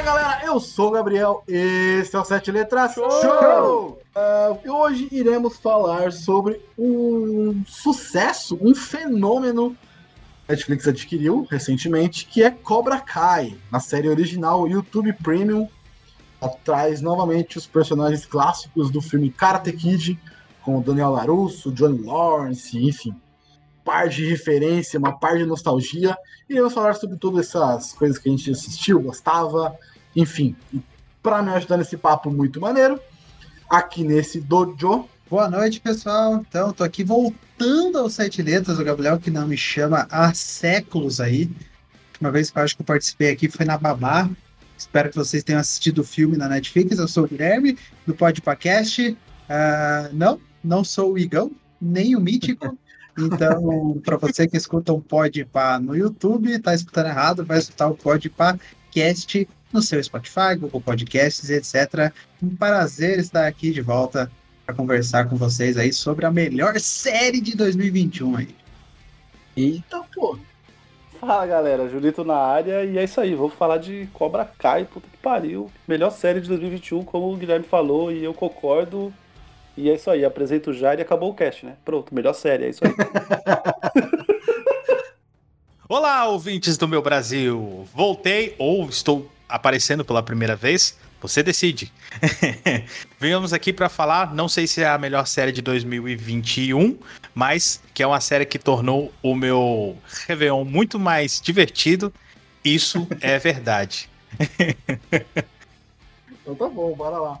Fala galera, eu sou o Gabriel, esse é o Sete Letras Show! Show! Uh, hoje iremos falar sobre um sucesso, um fenômeno que a Netflix adquiriu recentemente, que é Cobra Kai, na série original YouTube Premium. Traz novamente os personagens clássicos do filme Karate Kid, com o Daniel LaRusso, Johnny Lawrence, enfim, par de referência, uma par de nostalgia, e vamos falar sobre todas essas coisas que a gente assistiu, gostava, enfim. Para me ajudar nesse papo muito maneiro, aqui nesse dojo. Boa noite, pessoal. Então, tô aqui voltando aos Sete Letras, o Gabriel que não me chama há séculos aí. Uma vez que eu acho que eu participei aqui foi na Babá. Espero que vocês tenham assistido o filme na Netflix. Eu sou o Guilherme, do Podpacast. Uh, não, não sou o Igão, nem o Mítico. Então, para você que escuta um Podpah no YouTube, tá escutando errado, vai escutar o Podpah Cast no seu Spotify, Google Podcasts, etc. Um prazer estar aqui de volta para conversar com vocês aí sobre a melhor série de 2021 aí. Eita, pô. Fala galera, Julito na área e é isso aí, vou falar de Cobra Kai, puta que pariu. Melhor série de 2021, como o Guilherme falou, e eu concordo. E é isso aí, apresento já e acabou o cast, né? Pronto, melhor série, é isso aí. Olá, ouvintes do meu Brasil! Voltei ou estou aparecendo pela primeira vez? Você decide. Venhamos aqui para falar, não sei se é a melhor série de 2021, mas que é uma série que tornou o meu Réveillon muito mais divertido. Isso é verdade. então tá bom, bora lá.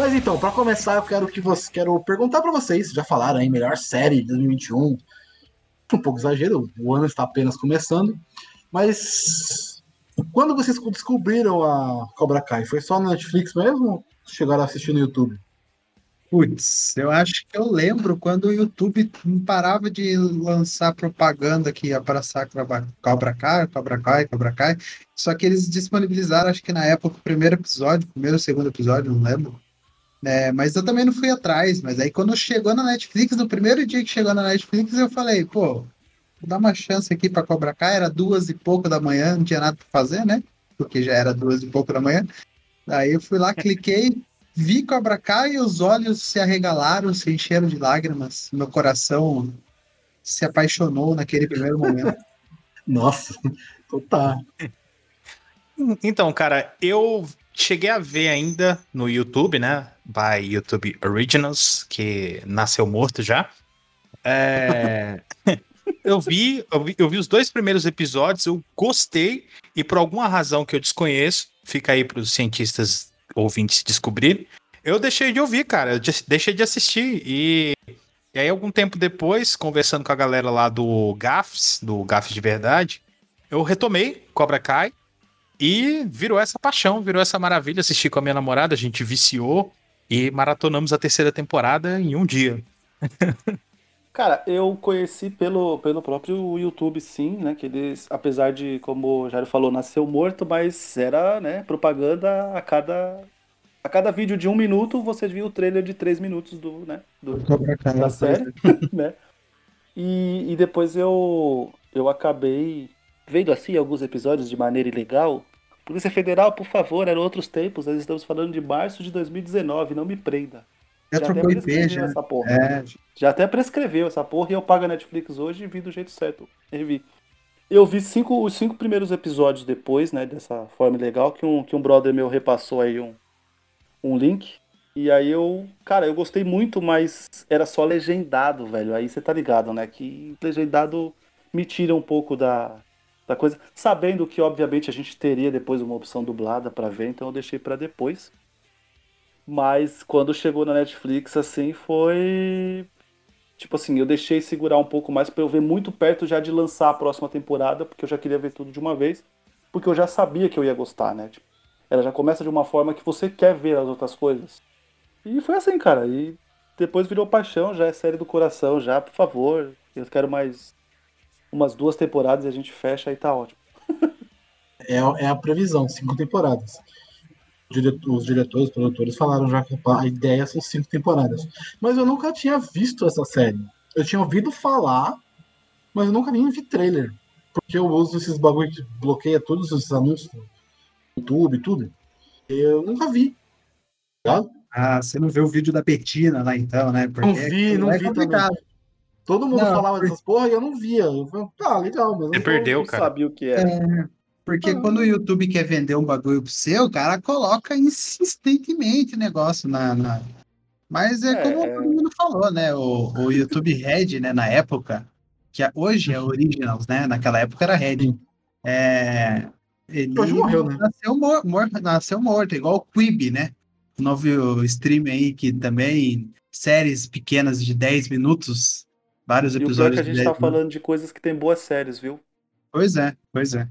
Mas então, para começar, eu quero que você quero perguntar para vocês, já falaram aí melhor série de 2021. Um pouco exagero, o ano está apenas começando, mas quando vocês descobriram a Cobra Kai, foi só na Netflix mesmo ou chegaram a assistir no YouTube? Putz, eu acho que eu lembro quando o YouTube não parava de lançar propaganda que ia abraçar Cobra Kai, Cobra Kai, Cobra Kai. Só que eles disponibilizaram, acho que na época, o primeiro episódio, primeiro ou segundo episódio, não lembro. É, mas eu também não fui atrás. Mas aí quando chegou na Netflix, no primeiro dia que chegou na Netflix, eu falei, pô, vou dar uma chance aqui para Cobra Kai. Era duas e pouco da manhã, não tinha nada para fazer, né? Porque já era duas e pouco da manhã. Aí eu fui lá, cliquei, vi Cobra Kai e os olhos se arregalaram, se encheram de lágrimas. Meu coração se apaixonou naquele primeiro momento. Nossa, total. Então, cara, eu cheguei a ver ainda no YouTube, né? By YouTube Originals, que nasceu morto já. É... eu, vi, eu, vi, eu vi os dois primeiros episódios, eu gostei, e por alguma razão que eu desconheço, fica aí para os cientistas ouvintes descobrirem, eu deixei de ouvir, cara. Eu deixei de assistir. E, e aí, algum tempo depois, conversando com a galera lá do GAFs, do GAFs de Verdade, eu retomei Cobra Kai. E virou essa paixão, virou essa maravilha. Assisti com a minha namorada, a gente viciou e maratonamos a terceira temporada em um dia. Cara, eu conheci pelo, pelo próprio YouTube, sim, né? Que eles, apesar de, como o Jairo falou, nasceu morto, mas era, né, propaganda a cada. A cada vídeo de um minuto, você viu o trailer de três minutos do, né, do, da série, né? E, e depois eu, eu acabei vendo assim alguns episódios de maneira ilegal, Polícia Federal, por favor, eram outros tempos. Nós estamos falando de março de 2019, não me prenda. Já, já trocou IP, já. Essa porra. É. Já até prescreveu essa porra e eu pago a Netflix hoje e vi do jeito certo. Revi. Eu vi cinco, os cinco primeiros episódios depois, né, dessa forma legal, que um, que um brother meu repassou aí um, um link. E aí eu, cara, eu gostei muito, mas era só legendado, velho. Aí você tá ligado, né? Que legendado me tira um pouco da, da coisa, sabendo que obviamente a gente teria depois uma opção dublada para ver, então eu deixei para depois. Mas quando chegou na Netflix assim foi tipo assim, eu deixei segurar um pouco mais pra eu ver muito perto já de lançar a próxima temporada, porque eu já queria ver tudo de uma vez, porque eu já sabia que eu ia gostar, né? Tipo, ela já começa de uma forma que você quer ver as outras coisas. E foi assim, cara. E depois virou paixão, já é série do coração, já, por favor. Eu quero mais umas duas temporadas e a gente fecha e tá ótimo. É, é a previsão, cinco temporadas. Diretor- Os diretores, os produtores falaram já que a ideia são cinco temporadas. Mas eu nunca tinha visto essa série. Eu tinha ouvido falar, mas eu nunca nem vi trailer. Porque eu uso esses bagulho que bloqueia todos esses anúncios no YouTube e tudo. Eu nunca vi. Tá? Ah, você não vê o vídeo da Betina lá então, né? Porque Não vi, não é vi complicado. Todo mundo Não, falava dessas porra e eu não via. Eu falei, tá, legal, mas eu Você não perdeu, Eu cara. sabia o que era. Porque Ah. quando o YouTube quer vender um bagulho pro seu, o cara coloca insistentemente o negócio na. na- Mas é, É, como é. todo mundo falou, né? O, o YouTube Red, né, na época, que hoje é Originals, né? Naquela época era Red. É, ele Hoje morreu, né? Nasceu, mor mor- nasceu morto, igual o Quibi, né? O novo stream aí que também séries pequenas de 10 minutos, vários E o pior é episódios que a gente 10 tá falando de coisas que tem boas séries, viu? Pois é, pois é.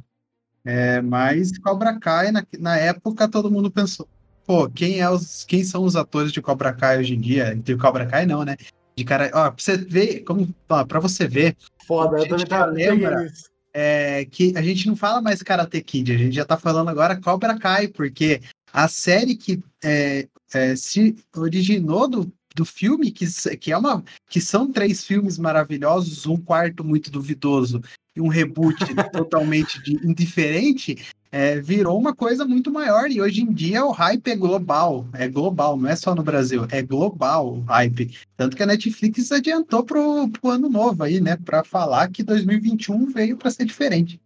É, mas Cobra Kai, na, na época, todo mundo pensou, pô, quem, é os, quem são os atores de Cobra Kai hoje em dia? De Cobra Kai não, né? De cara, ó, pra você ver, como, ó, pra você ver, Foda, eu Gente, já tava lembra? é, que a gente não fala mais Karate Kid, a gente já tá falando agora Cobra Kai, porque a série que é, é, se originou do, do filme, que, que, é uma, que são três filmes maravilhosos, um quarto muito duvidoso e um reboot totalmente de- indiferente, é, virou uma coisa muito maior e hoje em dia o hype é global, é global, não é só no Brasil, é global o hype. Tanto que a Netflix adiantou pro, pro ano novo aí, né, para falar que 2021 veio para ser diferente.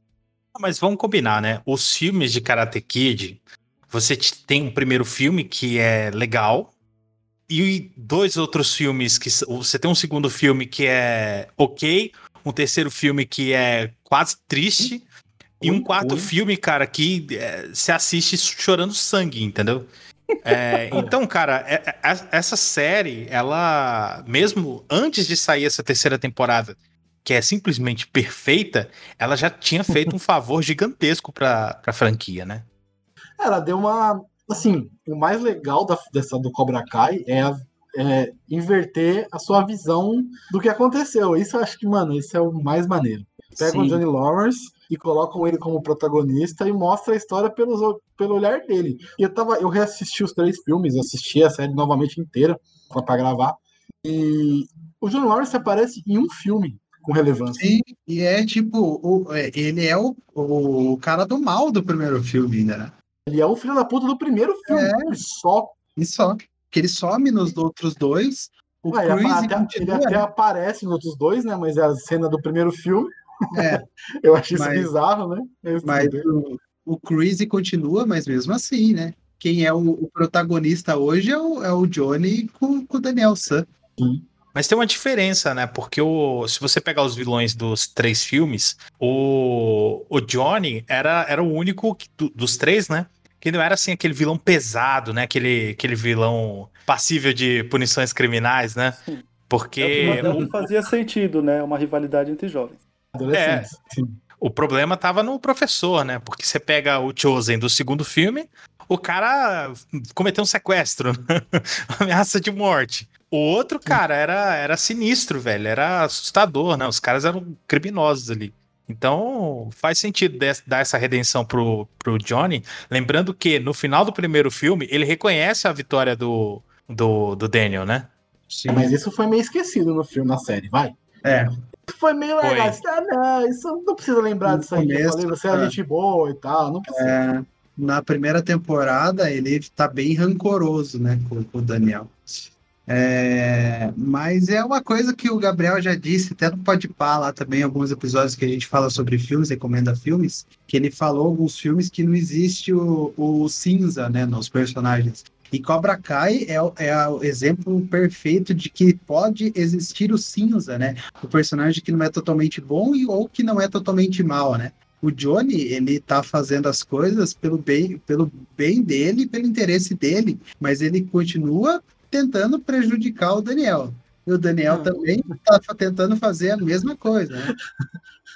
Mas vamos combinar, né? Os filmes de Karate Kid, você te- tem um primeiro filme que é legal, e dois outros filmes que você tem um segundo filme que é ok, um terceiro filme que é quase triste, e um quarto filme, cara, que é, se assiste chorando sangue, entendeu? É, então, cara, é- é- essa série, ela, mesmo antes de sair essa terceira temporada, que é simplesmente perfeita, ela já tinha feito um favor gigantesco pra, pra franquia, né? Ela deu uma. Assim, o mais legal da, dessa do Cobra Kai é, a- é inverter a sua visão do que aconteceu. Isso eu acho que, mano, isso é o mais maneiro. Pegam o Sim. Johnny Lawrence e colocam ele como protagonista e mostra a história pelos, o- pelo olhar dele. E eu tava, eu reassisti os três filmes, assisti a série novamente inteira pra gravar. E o Johnny Lawrence aparece em um filme com relevância. Sim, e é tipo, o- é, ele é o, o cara do mal do primeiro filme né? Ele é o filho da puta do primeiro filme. É. Só. E só. Que ele some nos outros dois. O Ah, ele, Cruise até, ele continua. até aparece nos outros dois, né? Mas é a cena do primeiro filme. É, Eu achei isso Mas- bizarro, né? Mas mas tudo bem. o, o Cruise continua, mas mesmo assim, né? Quem é o, o protagonista hoje é o, é o Johnny com, com o Daniel San. Mas tem uma diferença, né? Porque o, se você pegar os vilões dos três filmes, o, o Johnny era, era o único que- do- dos três, né? Que não era assim aquele vilão pesado, né? Aquele, aquele vilão passível de punições criminais, né? Sim. Porque É o que, é fazia sentido, né? Uma rivalidade entre jovens. Adolescentes. Sim. o problema tava no professor, né? Porque você pega o Chosen do segundo filme, o cara cometeu um sequestro, ameaça de morte. O outro, cara, era, era sinistro, velho. Era assustador, né? Os caras eram criminosos ali. Então, faz sentido dar essa redenção pro, pro Johnny. Lembrando que no final do primeiro filme, ele reconhece a vitória do, do, do Daniel, né? Sim. Mas isso foi meio esquecido no filme, na série, vai. É, foi meio Foi. legal. Ah, não, isso não precisa lembrar No disso aí. Eu começo, falei, você é é. gente boa e tal. Não precisa. é, na primeira temporada ele tá bem rancoroso, né, com, com o Daniel. É, mas é uma coisa que o Gabriel já disse, até no Podpah lá também, alguns episódios que a gente fala sobre filmes, recomenda filmes, que ele falou alguns filmes que não existe o, o cinza, né, nos personagens. E Cobra Kai é, o- é o exemplo perfeito de que pode existir o cinza, né? O personagem que não é totalmente bom e, ou que não é totalmente mal, né? O Johnny, ele tá fazendo as coisas pelo bem, pelo bem dele, pelo interesse dele, mas ele continua tentando prejudicar o Daniel. E o Daniel também tá tentando fazer a mesma coisa, né?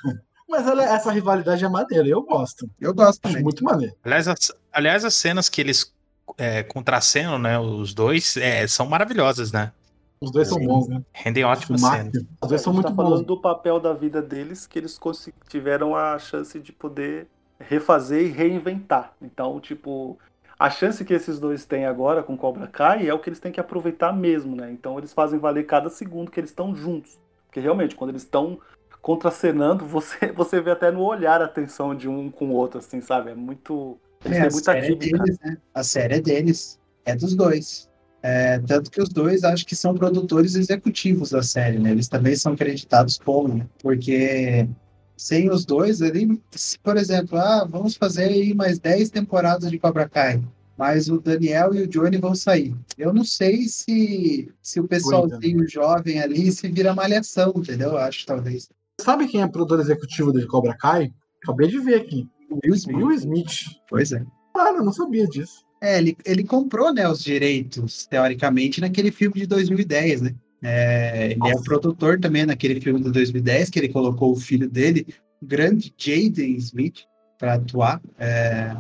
Mas ela- essa rivalidade é maneira, eu gosto. Eu gosto também. muito maneiro. Aliás, as, aliás, as cenas que eles é, contracenam, né? Os dois é, são maravilhosas, né? Os dois são Sim. bons, né? Rendem ótimas cenas. Os dois são a gente muito tá falando bons. do papel da vida deles que eles tiveram a chance de poder refazer e reinventar. Então, tipo, a chance que esses dois têm agora com Cobra Kai é o que eles têm que aproveitar mesmo, né? Então eles fazem valer cada segundo que eles estão juntos. Porque realmente, quando eles estão contracenando, você, você vê até no olhar a tensão de um com o outro, assim, sabe? É muito. Eles É, têm a muita série é química. deles, né? A série é deles. É dos dois. É, tanto que os dois acho que são produtores executivos da série, né? Eles também são creditados como, né? Porque sem os dois ali, se, por exemplo, ah, vamos fazer aí mais 10 temporadas de Cobra Kai, mas o Daniel e o Johnny vão sair. Eu não sei se, se o pessoalzinho jovem ali se vira malhação, entendeu? Eu acho, talvez. Sabe quem é produtor executivo de Cobra Kai? Acabei de ver aqui. Will Smith. Will Smith. Pois é. Cara, eu não sabia disso. É, ele, ele comprou, né, os direitos, teoricamente, naquele filme de 2010, né? É, ele é o produtor também naquele filme de 2010, que ele colocou o filho dele, o grande Jaden Smith, para atuar, é,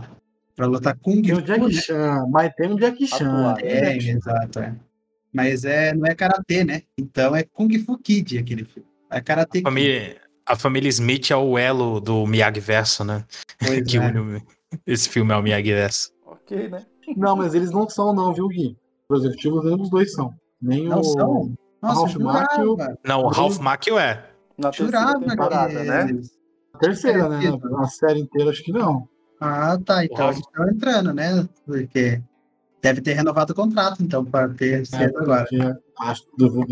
para lutar Kung Tem o Fu, Jack né? Chan, mas tem o Jack Chan. É, Chan. exato, é. Mas é, não é Karatê, né? Então é Kung Fu Kid aquele filme. É Karate A família, a família Smith é o elo do Miyagi Verso, né? Que é. une esse filme é o Miyagi Verso. Ok, né? Não, mas eles não são, não, viu, Gui? Os executivos, nenhum dos dois são. Nem Não o. são? Nossa, Ralph Macchio. Não, o. Ralph Macchio é. Na terceira jurava temporada, que né? A terceira, né? Certeza. A série inteira, acho que não. Ah, tá. Então Ralph- eles estão entrando, né? Porque deve ter renovado o contrato, então, para ter É, cedo agora. acho, eu vou-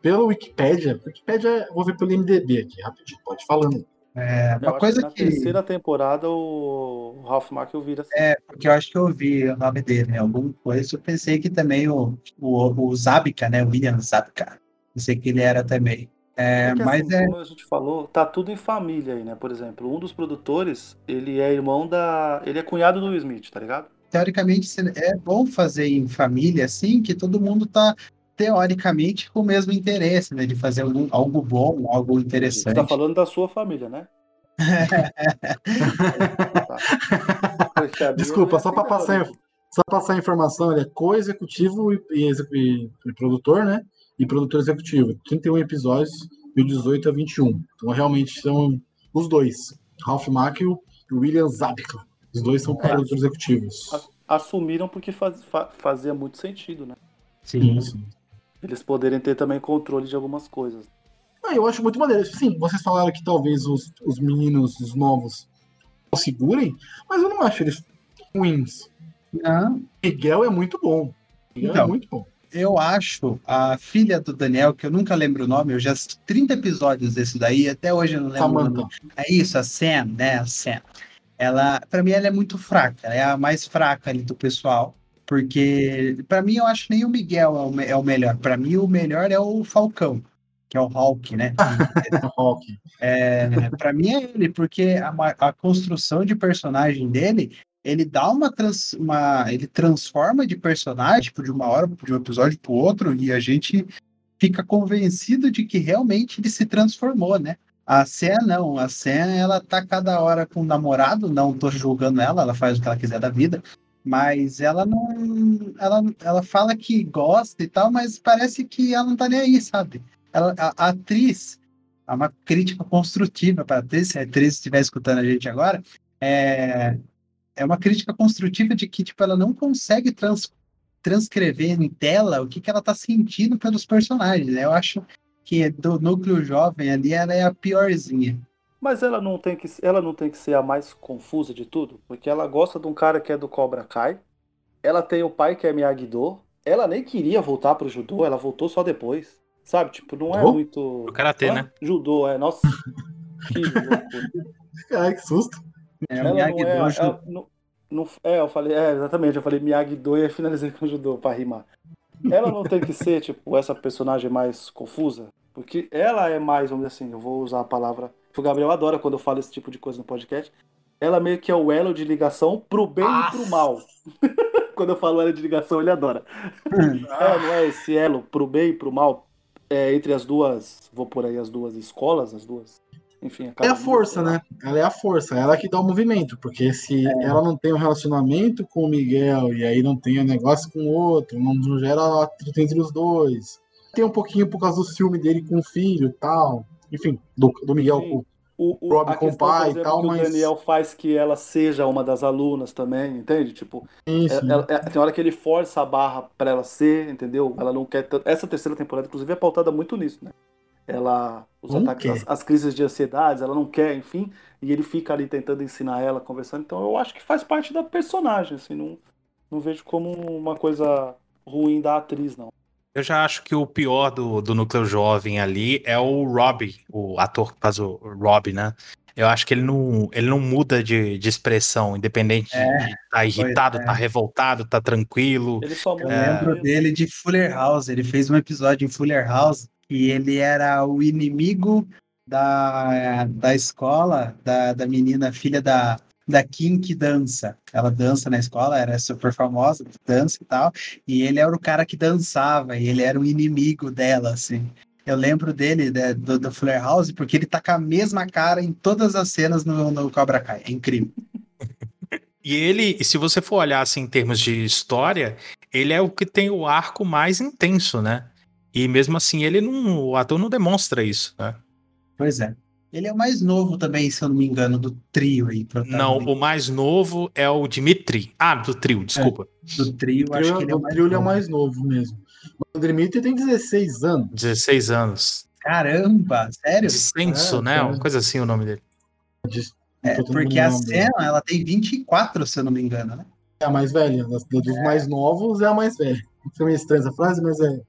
pelo Wikipedia, Wikipedia, vou ver pelo MDB aqui, rapidinho, pode ir falando. É, Eu uma acho coisa que na que. terceira temporada o Ralph Macchio vira assim. É, porque eu acho que eu ouvi o nome dele, né? Alguma coisa. Eu pensei que também o, o, o Zabka, né? O William Zabka. Pensei que ele era também. É, É que, mas assim, é. como a gente falou, tá tudo em família aí, né? Por exemplo, um dos produtores, ele é irmão da. Ele é cunhado do Will Smith, tá ligado? Teoricamente é bom fazer em família, assim, que todo mundo tá teoricamente com o mesmo interesse, né? De fazer algum, algo bom, algo Você interessante. tá falando da sua família, né? Minha Desculpa, é só não, passar. Só passar a informação, ele é co-executivo e, e e- e produtor, né? E produtor executivo. 31 episódios, de 18 a 21. Então, realmente, são os dois. Ralph Macchio e William Zabka. Os dois são É. produtores executivos. As- Assumiram porque faz- fa- fazia muito sentido, né? Sim. Sim. Eles poderem ter também controle de algumas coisas. Ah, eu acho muito maneiro. Sim, vocês falaram que talvez os, os meninos, os novos, não segurem, mas eu não acho eles ruins. Não, Miguel é muito bom. Miguel é Então. muito bom. eu acho a filha do Daniel, que eu nunca lembro o nome, eu já assisti 30 episódios desse daí, até hoje eu não lembro o nome. Samantha. É isso, a Sam, né? A Sam. Ela, para mim, ela é muito fraca. Ela é a mais fraca ali do pessoal. Porque, para mim, eu acho que nem o Miguel é o, é o melhor. Para mim, o melhor é o Falcão, que é o Hulk, né? Rock. É, para mim é ele, porque a, a construção de personagem dele, ele dá uma, trans, uma. Ele transforma de personagem, tipo, de uma hora, de um episódio pro outro, e a gente fica convencido de que realmente ele se transformou, né? A Sam não, a Sam ela tá cada hora com o namorado, não tô julgando ela, ela faz o que ela quiser da vida, mas ela não, ela, ela fala que gosta e tal, mas parece que ela não tá nem aí, sabe? Ela, a, a atriz, é uma crítica construtiva para atriz, se a atriz estiver escutando a gente agora, é, é uma crítica construtiva de que tipo, ela não consegue trans, transcrever em tela o que, que ela está sentindo pelos personagens. né? Eu acho que do núcleo jovem ali ela é a piorzinha. Mas ela não tem que, ela não tem que ser a mais confusa de tudo, porque ela gosta de um cara que é do Cobra Kai. Ela tem o pai que é Miyagi-Do. Ela nem queria voltar pro judô, ela voltou só depois. Sabe? Tipo, não é Judô? muito. O karatê, Hã? né? Judô, é. Nossa. que loucura. Ai, que susto. É, Ela o não é, Miyagi-Do ela junto- não- não- é, eu falei, é, exatamente, eu falei Miyagi-Do e aí finalizei com judô pra rimar. Ela não tem que ser, tipo, essa personagem mais confusa, porque ela é mais, vamos dizer assim, eu vou usar a palavra que o Gabriel adora quando eu falo esse tipo de coisa no podcast. Ela meio que é o elo de ligação pro bem e pro mal. quando eu falo elo de ligação, ele adora. É, não é esse elo pro bem e pro mal? é, entre as duas, vou por aí as duas escolas, as duas, enfim. É a força, né? Ela é a força, ela que dá o movimento, porque se ela não tem um relacionamento com o Miguel e aí não tem um negócio com o outro, não, não gera atrito entre os dois. Tem um pouquinho por causa do ciúme dele com o filho e tal. Enfim, do, do Miguel Sim. com O, o, Rob com o pai e tal, que mas- o Daniel faz que ela seja uma das alunas também, entende? Tipo. É- ela- é- tem hora que ele força a barra pra ela ser, entendeu? Ela não quer tanto. Essa terceira temporada, inclusive, é pautada muito nisso, né? Ela. Os Não ataques, as, as crises de ansiedade, ela não quer, enfim. E ele fica ali tentando ensinar ela, conversando. Então eu acho que faz parte da personagem, assim. Não, não vejo como uma coisa ruim da atriz, não. Eu já acho que o pior do, do núcleo jovem ali é o Robbie, o ator que faz o Robbie, né? Eu acho que ele não, ele não muda de, de expressão, independente de estar tá irritado, é. tá revoltado, tá tranquilo. Ele só Eu muda. lembro ele- dele de Fuller House. Ele fez um episódio em Fuller House e ele era o inimigo da, da escola, da, da menina, filha da, da Kim que dança. Ela dança na escola, era super famosa, dança e tal. E ele era o cara que dançava, e ele era o inimigo dela, assim. Eu lembro dele, né, do, do Fuller House, porque ele tá com a mesma cara em todas as cenas no, no Cobra Kai. É incrível. E ele, se você for olhar assim em termos de história, ele é o que tem o arco mais intenso, né? E mesmo assim, ele não, o ator não demonstra isso, né? Pois é. Ele é o mais novo também, se eu não me engano, do trio aí. Não, o mais novo é o Dimitri. Ah, do trio, desculpa. do trio, acho trio, que ele é o mais trio é novo. mais novo mesmo. O Dimitri tem 16 anos. 16 anos. Caramba, sério? Dissenso, É, né? cara. Uma coisa assim o nome dele. É, porque a cena, ela tem 24, se eu não me engano, né? É a mais velha. Dos mais novos é a mais velha. Foi meio estranha essa frase, mas é.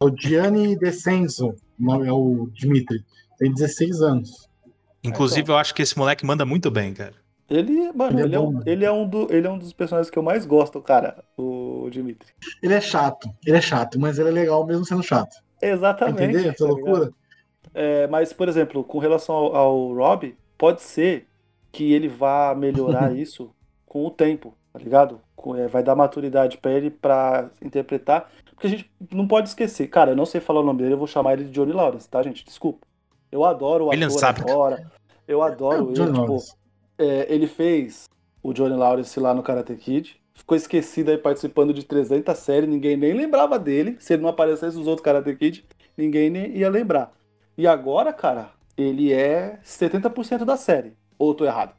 É o Gianni Descenso, é o Dimitri. Tem 16 anos. Inclusive, eu acho que esse moleque manda muito bem, cara. Ele, mano, Ele é ele, é bom, um, mano. ele, é um do, ele é um dos personagens que eu mais gosto, cara, o Dimitri. Ele é chato, ele é chato, mas ele é legal mesmo sendo chato. Exatamente. Entendeu? Essa tá loucura? É, mas, por exemplo, com relação ao, ao Rob, pode ser que ele vá melhorar isso com o tempo, tá ligado? Com- é, vai dar maturidade pra ele pra interpretar. Porque a gente não pode esquecer. Cara, eu não sei falar o nome dele, eu vou chamar ele de Johnny Lawrence, tá, gente? Desculpa. Eu adoro o William ator Zabka. agora. Eu adoro É, ele, Johnny tipo, é, ele fez o Johnny Lawrence lá no Karate Kid. Ficou esquecido aí participando de 300 séries, ninguém nem lembrava dele. Se ele não aparecesse nos outros Karate Kid, ninguém nem ia lembrar. E agora, cara, ele é 70% da série. Ou eu tô errado?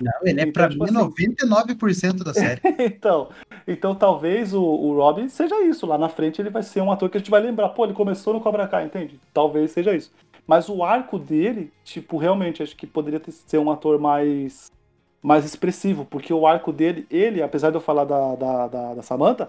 Não, ele é Então, pra tipo mim assim- 99% da série. então, então talvez o, o Robin seja isso. Lá na frente ele vai ser um ator que a gente vai lembrar. Pô, ele começou no Cobra Kai, entende? Talvez seja isso. Mas o arco dele, tipo, realmente, acho que poderia ter, ser um ator mais mais expressivo, porque o arco dele, ele, apesar de eu falar da, da, da, da Samantha,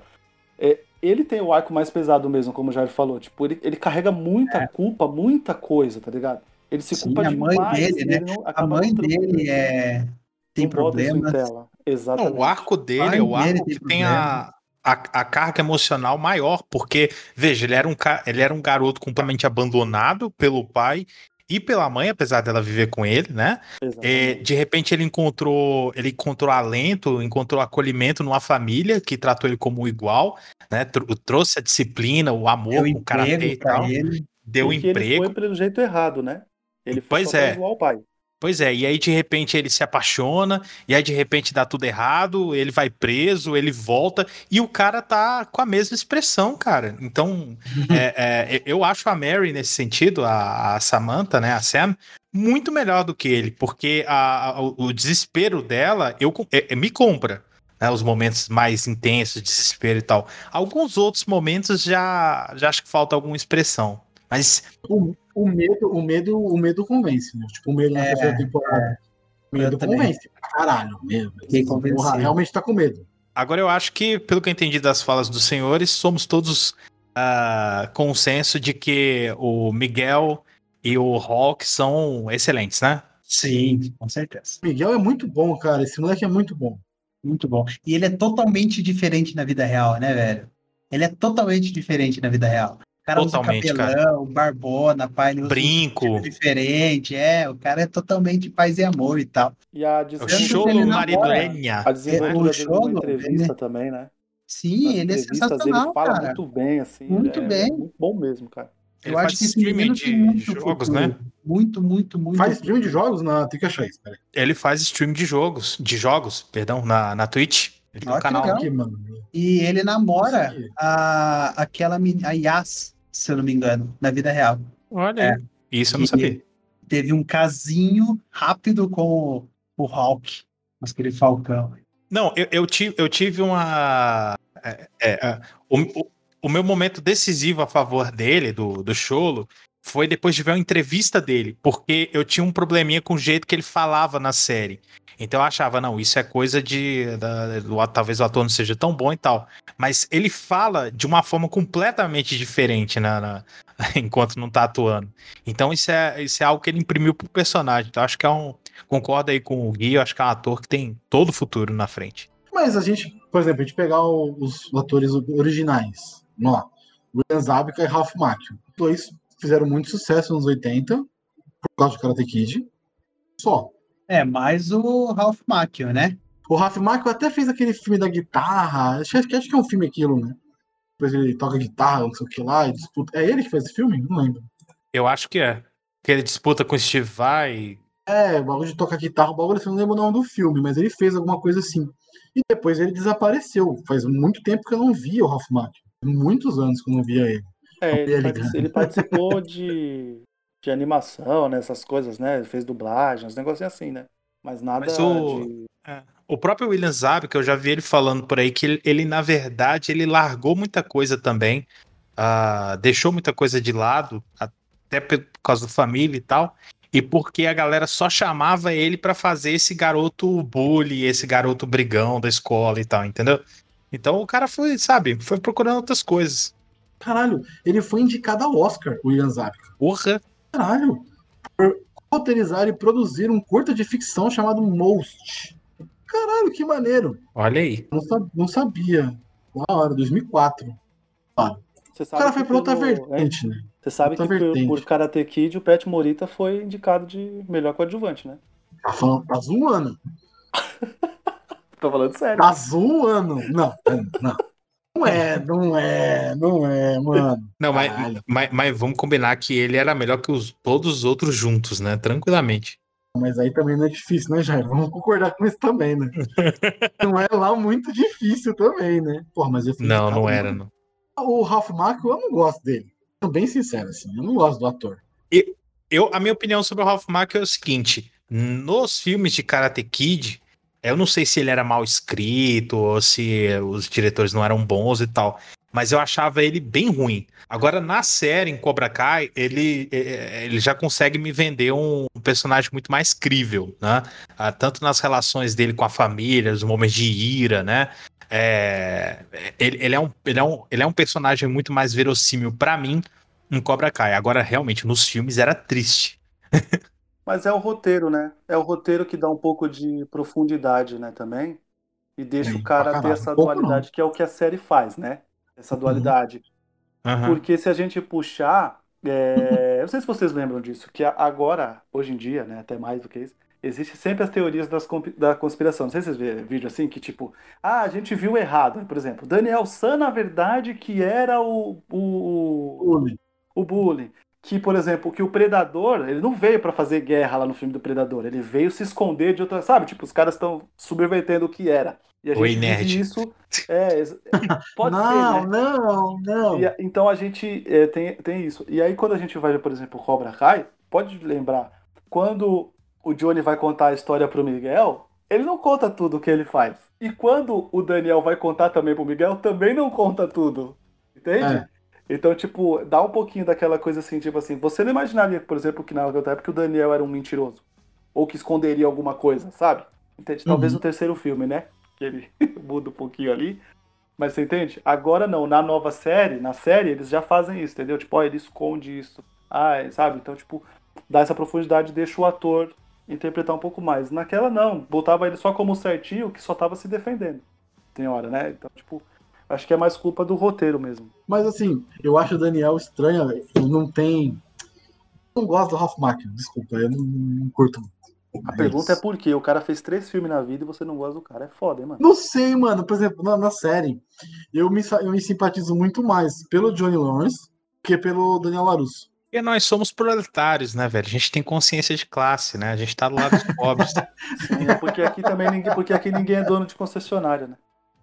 é, ele tem o arco mais pesado mesmo, como o Jair falou. Tipo, ele, ele carrega muita culpa, muita coisa, tá ligado? Ele se Sim, culpa a mãe demais. dele, né? ele não- A acaba mãe dele é... tem problemas. tela. Exatamente. Não, o arco dele é o dele arco tem que tem a, a, a carga emocional maior, porque, veja, ele era, um, ele era um garoto completamente abandonado pelo pai e pela mãe, apesar dela viver com ele, né? É, de repente ele encontrou, ele encontrou alento, encontrou acolhimento numa família que tratou ele como igual, né? Tro- Trouxe a disciplina, o amor, Deu o karatê e emprego tal, ele. deu Porque ele emprego. foi pelo jeito errado, né? Ele foi Pois é. zoar o pai. Pois é, e aí de repente ele se apaixona, e aí de repente dá tudo errado, ele vai preso, ele volta, e o cara tá com a mesma expressão, cara. Então, é, é, eu acho a Mary, nesse sentido, a, a Samantha, né, a Sam, muito melhor do que ele, porque a- a- o, desespero dela eu, é- é- me compra. né, os momentos mais intensos, desespero e tal. Alguns outros momentos já, já acho que falta alguma expressão. Mas O, o medo, o medo, o medo convence, né? Tipo, o medo na É, terceira temporada. O medo convence. pra Caralho, medo. Convencido. Porra, realmente tá com medo. Agora eu acho que, pelo que eu entendi das falas dos senhores, somos todos ah, consenso de que o Miguel e o Hulk são excelentes, né? Sim, com certeza. O Miguel é muito bom, cara. Esse moleque é muito bom. Muito bom. E ele é totalmente diferente na vida real, né, velho? Ele é totalmente diferente na vida real. O cara Totalmente, usa cabelão, barbona, pai, ele usa um Brinco. tipo diferente, é, o cara é totalmente paz e amor e tal. E a É o desenvoltura, ele mariduenha. a desenvoltura o dele show numa do- entrevista também, né? Sim, Nas ele é sensacional, ele fala cara. muito bem, assim. Muito ele é bem. muito bom mesmo, cara. Eu faz acho que esse streaming de muito jogos, futuro. né? Muito, muito, muito. Faz futuro. stream de jogos? Não, tem que achar isso, peraí. Ele faz stream de jogos, de jogos, perdão, na, na Twitch. Ele tem um canal. legal. Aqui, mano. E ele namora a, aquela a Yas, se eu não me engano, na vida real. Olha É. Isso eu não E- sabia. Teve um casinho rápido com o, o Hulk, aquele Falcão. Não, eu, eu tive, eu tive uma. é, é, é, o, o- o meu momento decisivo a favor dele, do, do Cholo, foi depois de ver uma entrevista dele, porque eu tinha um probleminha com o jeito que ele falava na série. Então eu achava, não, isso é coisa de. da- do- talvez o ator não seja tão bom e tal. Mas ele fala de uma forma completamente diferente na, enquanto não tá atuando. Então isso é, isso é algo que ele imprimiu pro personagem. Então acho que é um. Concordo aí com o Gui, eu acho que é um ator que tem todo o futuro na frente. Mas a gente, por exemplo, a gente pegar o- os atores originais. Vamos lá. William Zabka e Ralph Macchio. Os dois fizeram muito sucesso nos 80, por causa de Karate Kid. Só. É, mais o Ralph Macchio, né? O Ralph Macchio até fez aquele filme da guitarra. Acho, acho que acho que é um filme aquilo, né? Depois ele toca guitarra, não sei o que lá, e disputa. É ele que fez esse filme? Não lembro. Eu acho que é. Que ele disputa com o Steve Vai. É, o bagulho de tocar guitarra, o bagulho, assim, eu não lembro o nome do filme, mas ele fez alguma coisa assim. E depois ele desapareceu. Faz muito tempo que eu não via o Ralph Macchio. Muitos anos que eu não via ele. É, ele, ele participou de, de animação, né? Essas coisas, né? Ele fez dublagem, uns negocinhos assim, né? Mas nada Mas o- de. O próprio William Zabka, eu já vi ele falando por aí que ele, ele, na verdade, ele largou muita coisa também. ah, deixou muita coisa de lado, até por causa da família e tal. E porque a galera só chamava ele pra fazer esse garoto bully, esse garoto brigão da escola e tal, entendeu? Então o cara foi, sabe, foi procurando outras coisas. Caralho, ele foi indicado ao Oscar, o William Zabka. Porra! Caralho. Por roteirizar e produzir um curta de ficção chamado Most. Caralho, que maneiro. Olha aí. Não, não sabia. Da hora, 2004. Você O sabe cara que foi pra outra pelo- vertente, né? Você sabe outra que por, vertente. por Karate Kid o Pet Morita foi indicado de melhor coadjuvante, né? Tá falando, tá zoando. Tô falando sério. Tá zoando. Não, não. Não é, não é, não é, mano. Não, mas, mas, mas vamos combinar que ele era melhor que os, todos os outros juntos, né? Tranquilamente. Mas aí também não é difícil, né, Jair? Vamos concordar com isso também, né? Não é lá muito difícil também, né? Porra, mas eu fui Não, não era, mano. não. O Ralph Macchio, eu não gosto dele. Tô bem sincero, assim. Eu não gosto do ator. Eu, a minha opinião sobre o Ralph Macchio é o seguinte: nos filmes de Karate Kid, eu não sei se ele era mal escrito ou se os diretores não eram bons e tal, mas eu achava ele bem ruim. Agora, na série, em Cobra Kai, ele, eh, ele já consegue me vender um personagem muito mais crível, né? Ah, tanto nas relações dele com a família, os momentos de ira, né? É, ele, ele, é um, ele, é um, ele é um personagem muito mais verossímil pra mim em Cobra Kai. Agora, realmente, nos filmes era triste. Mas é o roteiro, né? É o roteiro que dá um pouco de profundidade, né, também. E deixa o cara ter essa dualidade, que é o que a série faz, né? Essa dualidade. Aham. Porque se a gente puxar. é, Eu não sei se vocês lembram disso, que agora, hoje em dia, né, até mais do que isso, existe sempre as teorias das da conspiração. Não sei se vocês vêem vídeo assim, que tipo, ah, a gente viu errado. Por exemplo, Daniel San, na verdade, que era o, o, Uli. o bullying. Que, por exemplo, que o Predador, ele não veio pra fazer guerra lá no filme do Predador, ele veio se esconder de outra. Sabe? Tipo, os caras estão subvertendo o que era. E a Oi, gente vive nerd. isso. É, pode não, ser, né? não, não. E então a gente é, tem, tem isso. E aí, quando a gente vai ver, por exemplo, Cobra Kai, pode lembrar, quando o Johnny vai contar a história pro Miguel, ele não conta tudo o que ele faz. E quando o Daniel vai contar também pro Miguel, também não conta tudo. Entende? É. Então, tipo, dá um pouquinho daquela coisa assim, tipo assim, você não imaginaria, por exemplo, que na época o Daniel era um mentiroso. Ou que esconderia alguma coisa, sabe? Entende? Talvez Uhum. no terceiro filme, né? Que ele muda um pouquinho ali. Mas você entende? Agora não, na nova série, na série, eles já fazem isso, entendeu? Tipo, ó, ele esconde isso. Ah, sabe? Então, tipo, dá essa profundidade e deixa o ator interpretar um pouco mais. Naquela não, botava ele só como certinho, que só tava se defendendo. Tem hora, né? Então, tipo, acho que é mais culpa do roteiro mesmo. Mas assim, eu acho o Daniel estranho. velho. Ele não tem. Eu não gosto do Ralph Macchio, desculpa, eu não, não curto muito. A pergunta é por quê? O cara fez três filmes na vida e você não gosta do cara. É foda, hein, mano? Não sei, mano. Por exemplo, na, na série, eu me, eu me simpatizo muito mais pelo Johnny Lawrence que pelo Daniel Larusso. Porque nós somos proletários, né, velho? A gente tem consciência de classe, né? A gente tá do lado dos pobres. Sim, é porque aqui também ninguém, porque aqui ninguém é dono de concessionária, né?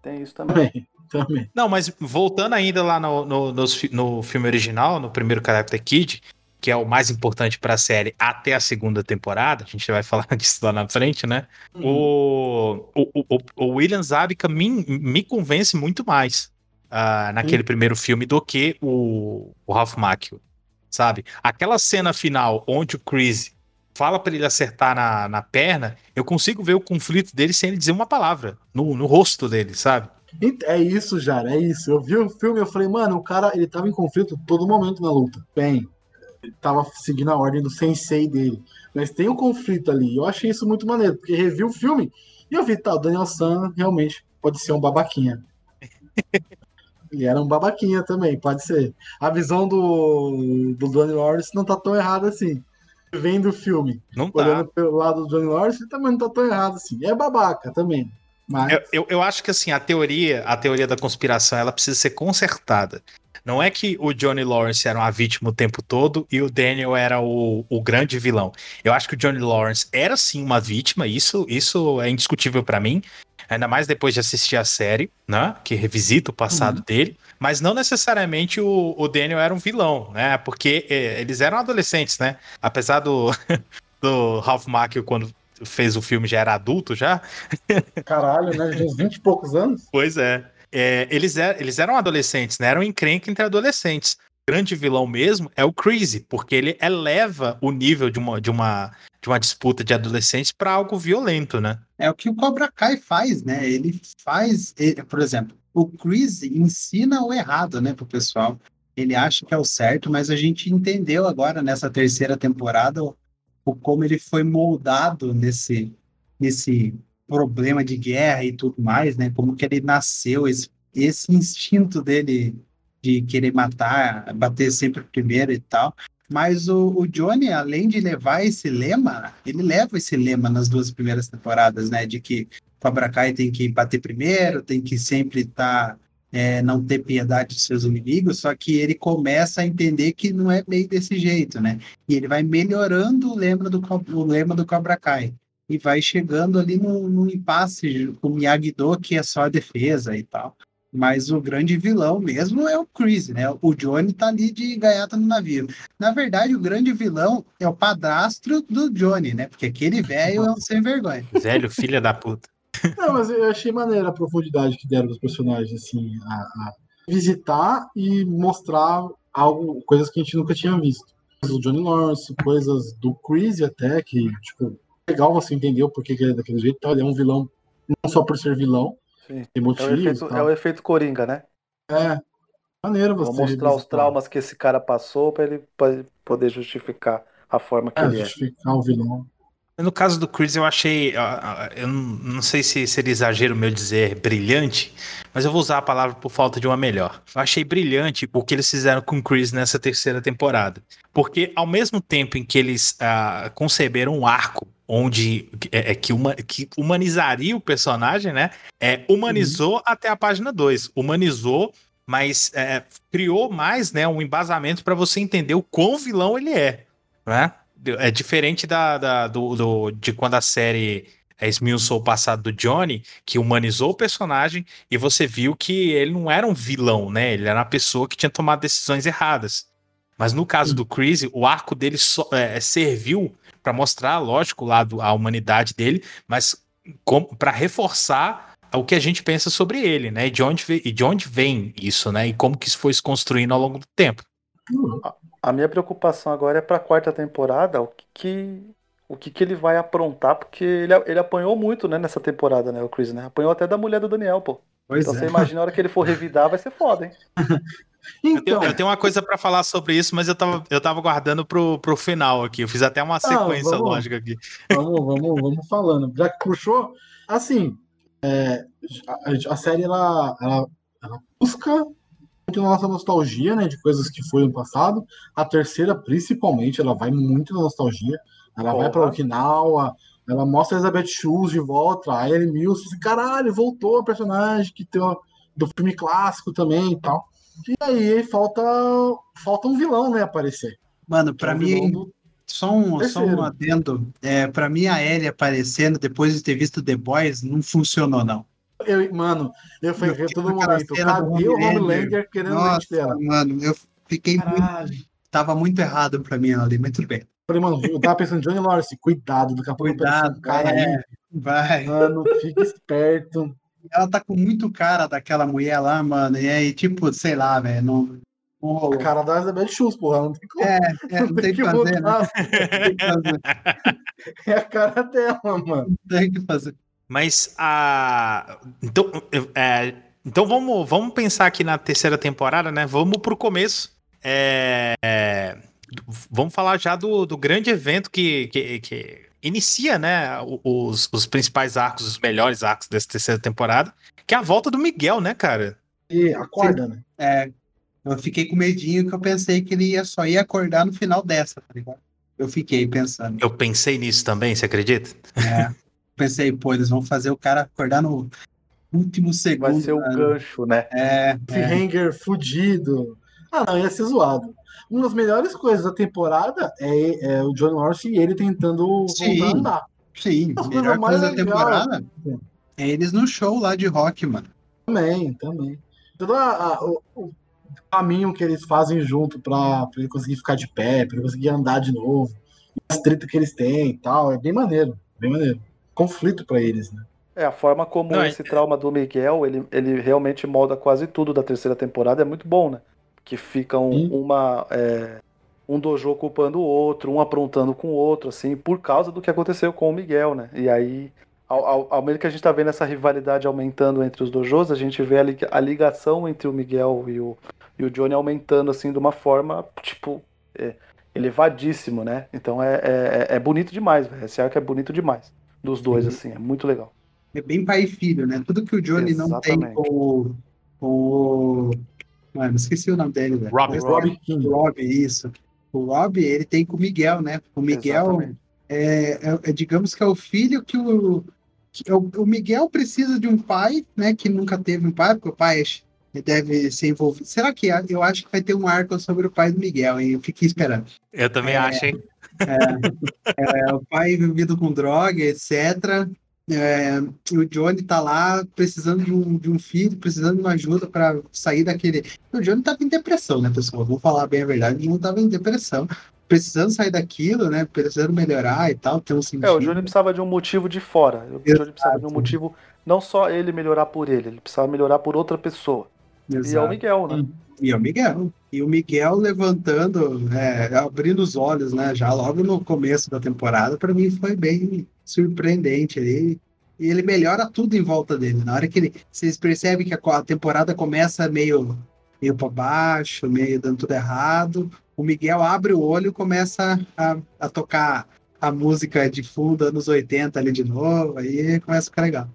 Tem isso também. Também, também. Não, mas voltando ainda lá no, no, fi- no filme original, no primeiro Karate Kid, que é o mais importante pra série até a segunda temporada, a gente vai falar disso lá na frente, né? O, o, o, o William Zabka me, me convence muito mais ah, naquele primeiro filme do que o, o Ralph Macchio, sabe? Aquela cena final onde o Chris fala pra ele acertar na, na perna, eu consigo ver o conflito dele sem ele dizer uma palavra no, no rosto dele, sabe? É isso, Jara, é isso. Eu vi o filme e eu falei, mano, o cara, ele tava em conflito todo momento na luta. Bem, ele tava seguindo a ordem do sensei dele. Mas tem um conflito ali. Eu achei isso muito maneiro, porque revi o filme e eu vi, tá, o Daniel San realmente pode ser um babaquinha. ele era um babaquinha também, pode ser. A visão do, do Johnny Lawrence não tá tão errada assim. Vendo o filme, Não tá. olhando pelo lado do Johnny Lawrence, ele também não tá tão errado assim. É babaca também. Mas Eu, eu, eu acho que assim, a teoria, a teoria da conspiração, ela precisa ser consertada. Não é que o Johnny Lawrence era uma vítima o tempo todo e o Daniel era o, o grande vilão. Eu acho que o Johnny Lawrence era sim uma vítima, isso, isso é indiscutível pra mim. Ainda mais depois de assistir a série, né? Que revisita o passado dele. Mas não necessariamente o, o Daniel era um vilão, né? Porque eh, eles eram adolescentes, né? Apesar do, do Ralph Macchio, quando fez o filme, já era adulto já. caralho, né? De uns 20 e poucos anos. Pois é. É, eles, er- eles eram adolescentes, né? Eram encrenca entre adolescentes. O grande vilão mesmo é o Crazy, porque ele eleva o nível de uma, de uma, de uma disputa de adolescentes para algo violento, né? É o que o Cobra Kai faz, né? Ele faz, ele- por exemplo, o Chris ensina o errado, né, pro pessoal. Ele acha que é o certo, mas a gente entendeu agora nessa terceira temporada como ele foi moldado nesse nesse problema de guerra e tudo mais, né? Como que ele nasceu esse esse instinto dele de querer matar, bater sempre primeiro e tal. Mas o, o Johnny, além de levar esse lema, ele leva esse lema nas duas primeiras temporadas, né? De que Cobra Kai tem que bater primeiro, tem que sempre estar. Não ter piedade dos seus inimigos, só que ele começa a entender que não é meio desse jeito, né? E ele vai melhorando o lema do, o lema do Cobra Kai. E vai chegando ali no impasse com o Miyagi-Do, que é só a defesa e tal. Mas o grande vilão mesmo é o Chris, né? O Johnny tá ali de gaiata no navio. Na verdade, o grande vilão é o padrasto do Johnny, né? Porque aquele velho é um sem vergonha. Velho, filha da puta. Não, mas eu achei maneira a profundidade que deram dos personagens, assim, a, a visitar e mostrar algo, coisas que a gente nunca tinha visto. Coisas do Johnny Lawrence, coisas do Chris até, que, tipo, legal você entender o porquê que ele é daquele jeito. Ele é um vilão, não só por ser vilão, Sim. tem É o, motivos. efeito, é o efeito Coringa, né? É, maneiro Vou você. mostrar os traumas que esse cara passou pra ele poder justificar a forma que É, ele é. justificar o vilão. No caso do Chris, eu achei. Eu não sei se seria exagero meu dizer brilhante, mas eu vou usar a palavra por falta de uma melhor. Eu achei brilhante o que eles fizeram com o Chris nessa terceira temporada. Porque ao mesmo tempo em que eles ah, conceberam um arco onde é, é que, uma, que humanizaria o personagem, né? É, humanizou até a página 2. Humanizou, mas é, criou mais né, um embasamento para você entender o quão vilão ele é. Né? É diferente da, da- do, do- de quando a série esmiuçou o passado do Johnny, que humanizou o personagem e você viu que ele não era um vilão, né? Ele era uma pessoa que tinha tomado decisões erradas. Mas no caso do Chris, o arco dele só- é, serviu para mostrar, lógico, lá do- a humanidade dele, mas para reforçar o que a gente pensa sobre ele, né? E de onde, e de onde vem isso, né? E como que isso foi se construindo ao longo do tempo. A minha preocupação agora é pra quarta temporada, o que, que- o que, que ele vai aprontar, porque ele, ele apanhou muito, né, nessa temporada, né, o Chris, né? Apanhou até da mulher do Daniel, pô. Pois Então é. você imagina a hora que ele for revidar, vai ser foda, hein? Eu tenho, Então, eu tenho uma coisa para falar sobre isso, mas eu tava, eu tava guardando pro, pro final aqui. Eu fiz até uma sequência vamos- lógica aqui. vamos, vamos, vamos falando. Já que puxou, assim, é, a, a série ela, ela, ela busca muito na nossa nostalgia, né, de coisas que foi no passado. A terceira, principalmente, ela vai muito na nostalgia. Ela vai para Porra. Okinawa, ela mostra a Elizabeth Shultz de volta, a Ellen Mills, assim, caralho, voltou a personagem que tem o- do filme clássico também e tal. E aí falta, falta um vilão, né, aparecer. Mano, pra É mim, do- só um, só um adendo. É, pra mim, a Ellie aparecendo depois de ter visto The Boys não funcionou, não. Eu, mano, eu fui ver todo momento. Cadê o Homelander? Querendo Nossa, dela? mano, eu fiquei muito. Caralho. Tava muito errado pra mim ali, mas tudo bem. Falei, mano, eu tava pensando, Johnny Lawrence, cuidado, daqui a pouco Cuidado, cara é. aí. Vai. Mano, fica esperto. Ela tá com muito cara daquela mulher lá, mano. E aí, tipo, sei lá, velho, não, não A cara da Isabel Schultz, porra, não tem como. É, é, não tem o que fazer, né? mudar. Não tem que fazer. É a cara dela, mano. Não tem o que fazer. Mas a. Então, é, então vamos, vamos pensar aqui na terceira temporada, né? Vamos pro começo. É, é, vamos falar já do, do grande evento que, que, que inicia, né? Os, os principais arcos, os melhores arcos dessa terceira temporada, que é a volta do Miguel, né, cara? E acorda, né? É, eu fiquei com medinho que eu pensei que ele ia só ia acordar no final dessa, tá ligado? Eu fiquei pensando. Eu pensei nisso também, você acredita? É, pensei, pô, eles vão fazer o cara acordar no último segundo. Vai ser o né? gancho, né? É, Esse é, fudido. Ah, não, ia ser zoado. Uma das melhores coisas da temporada é, é o John Lawrence e ele tentando Sim. voltar a andar. sim, As a coisas melhor mais coisa da legal. temporada é eles no show lá de rock, mano. Também, também. Todo a- a- o, o caminho que eles fazem junto pra, pra ele conseguir ficar de pé, pra ele conseguir andar de novo. As tretas que eles têm e tal. É bem maneiro. Bem maneiro. Conflito pra eles, né? É, a forma como Não, é- esse trauma do Miguel, ele, ele realmente molda quase tudo da terceira temporada, é muito bom, né? Que fica um, uma, é, um dojo culpando o outro, um aprontando com o outro, assim, por causa do que aconteceu com o Miguel, né? E aí, ao, ao, ao mesmo que a gente tá vendo essa rivalidade aumentando entre os dojos, a gente vê a, li- a ligação entre o Miguel e o, e o Johnny aumentando, assim, de uma forma, tipo, é, elevadíssimo, né? Então é, é, é bonito demais, velho. Esse arco é bonito demais. Dos dois, Sim. assim, é muito legal. É bem pai e filho, né? Tudo que o Johnny não tem Exatamente. com o. Com o. Mano, esqueci o nome dele, velho. Rob. Rob Rob, isso. O Rob, ele tem com o Miguel, né? O Miguel Exatamente. é, é- é, digamos que é o filho que o, que é o, o Miguel precisa de um pai, né? Que nunca teve um pai, porque o pai é- deve ser envolvido. Será que é? eu acho que vai ter um arco sobre o pai do Miguel, hein? Eu fiquei esperando. Eu também É. acho, hein? É, o pai envolvido com droga, etc. É, o Johnny tá lá precisando de um, de um filho, precisando de uma ajuda para sair daquele. O Johnny tava em depressão, né, pessoal? Vou falar bem a verdade, o Johnny tava em depressão. Precisando sair daquilo, né? Precisando melhorar e tal, ter um sentido. É, o Johnny precisava de um motivo de fora. O Johnny precisava de um motivo, não só ele melhorar por ele, ele precisava melhorar por outra pessoa. E é o Exato. Miguel, né? E é o Miguel. E o Miguel levantando, é, abrindo os olhos, né? Já logo no começo da temporada, para mim foi bem surpreendente ali. E ele melhora tudo em volta dele. Na hora que ele. Vocês percebem que a temporada começa meio, meio para baixo, meio dando tudo errado. O Miguel abre o olho e começa a, a tocar a música de fundo anos 80 ali de novo. Aí começa a ficar legal.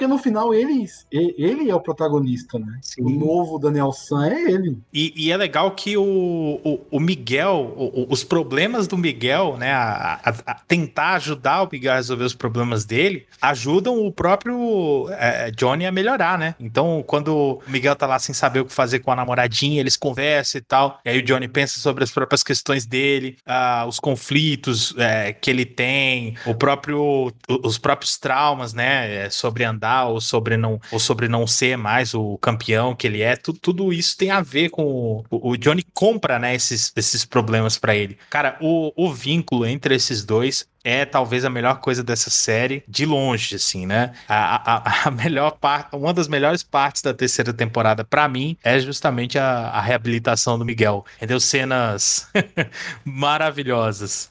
Porque no final ele, ele é o protagonista, né? Sim. O novo Daniel San é ele. E, e é legal que o, o, o Miguel, o- o- os problemas do Miguel, né, a, a- a tentar ajudar o Miguel a resolver os problemas dele, ajudam o próprio é, Johnny a melhorar, né? Então, quando o Miguel tá lá sem saber o que fazer com a namoradinha, eles conversam e tal, e aí o Johnny pensa sobre as próprias questões dele, ah, os conflitos é, que ele tem, o próprio, os próprios traumas, né, é, sobre andar ou sobre não, ou sobre não ser mais o campeão que ele é, tu- tudo isso tem a ver com o, o Johnny compra, né, esses, esses problemas pra ele. Cara, o, o vínculo entre esses dois é talvez a melhor coisa dessa série, de longe, assim, né? A, a, a melhor parte, uma das melhores partes da terceira temporada, pra mim, é justamente a, a reabilitação do Miguel. Entendeu? Cenas maravilhosas.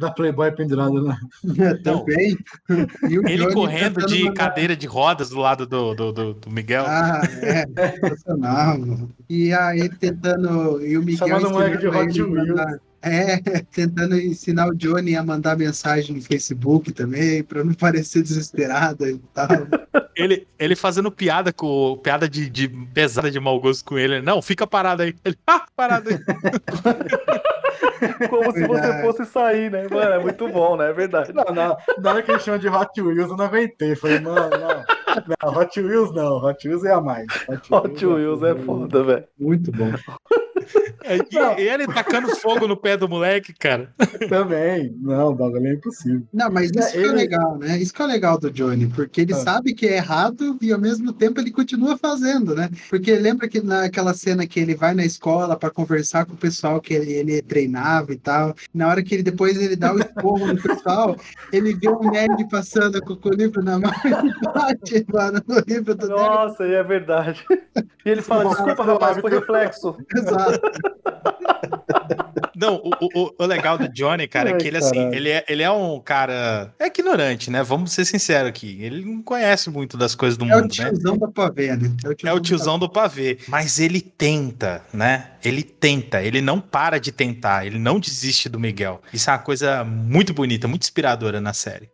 Da Playboy pendurado, né? Também. E o Ele Johnny correndo de mandar- cadeira de rodas do lado do, do, do, do Miguel. Ah, é, sensacional. mano. E aí ele tentando. E o Miguel Chamando o moleque de Hot Wheels. É, tentando ensinar o Johnny a mandar mensagem no Facebook também, pra não parecer desesperado e tal. Ele, ele fazendo piada com piada de, de pesada de mau gosto com ele. Não, fica parado aí. Ele, ah, parado aí. Como se você fosse sair, né? Mano, é muito bom, né? É verdade. Não, na, na hora que ele chama de Hot Wheels, eu não aguentei. Falei, mano, não. Não, Hot Wheels não. Hot Wheels é a mais. Hot Wheels é foda, velho. Muito bom. É, e, e ele tacando fogo no pé do moleque, cara. Também. Não, o bagulho é impossível. Não, mas isso É, que é ele- legal, né? Isso que é legal do Johnny, porque ele Ah. sabe que é errado e ao mesmo tempo ele continua fazendo, né? Porque lembra que naquela cena que ele vai na escola para conversar com o pessoal que ele, ele treinava e tal, na hora que ele depois ele dá o esporro no pessoal, ele vê um nerd passando com, com o livro na mão e bate lá no livro do nerd. Nossa, aí é verdade. E ele fala, desculpa, rapaz, foi reflexo. Exato. Não, o, o- o legal do Johnny, cara, é Ai, que ele, assim, ele é, ele é um cara. É ignorante, né? Vamos ser sinceros aqui. Ele não conhece muito das coisas do É o mundo, né? tiozão da pavê, né? É o tiozão do pavê. Mas ele tenta, né? Ele tenta, ele não para de tentar, ele não desiste do Miguel. Isso é uma coisa muito bonita, muito inspiradora na série.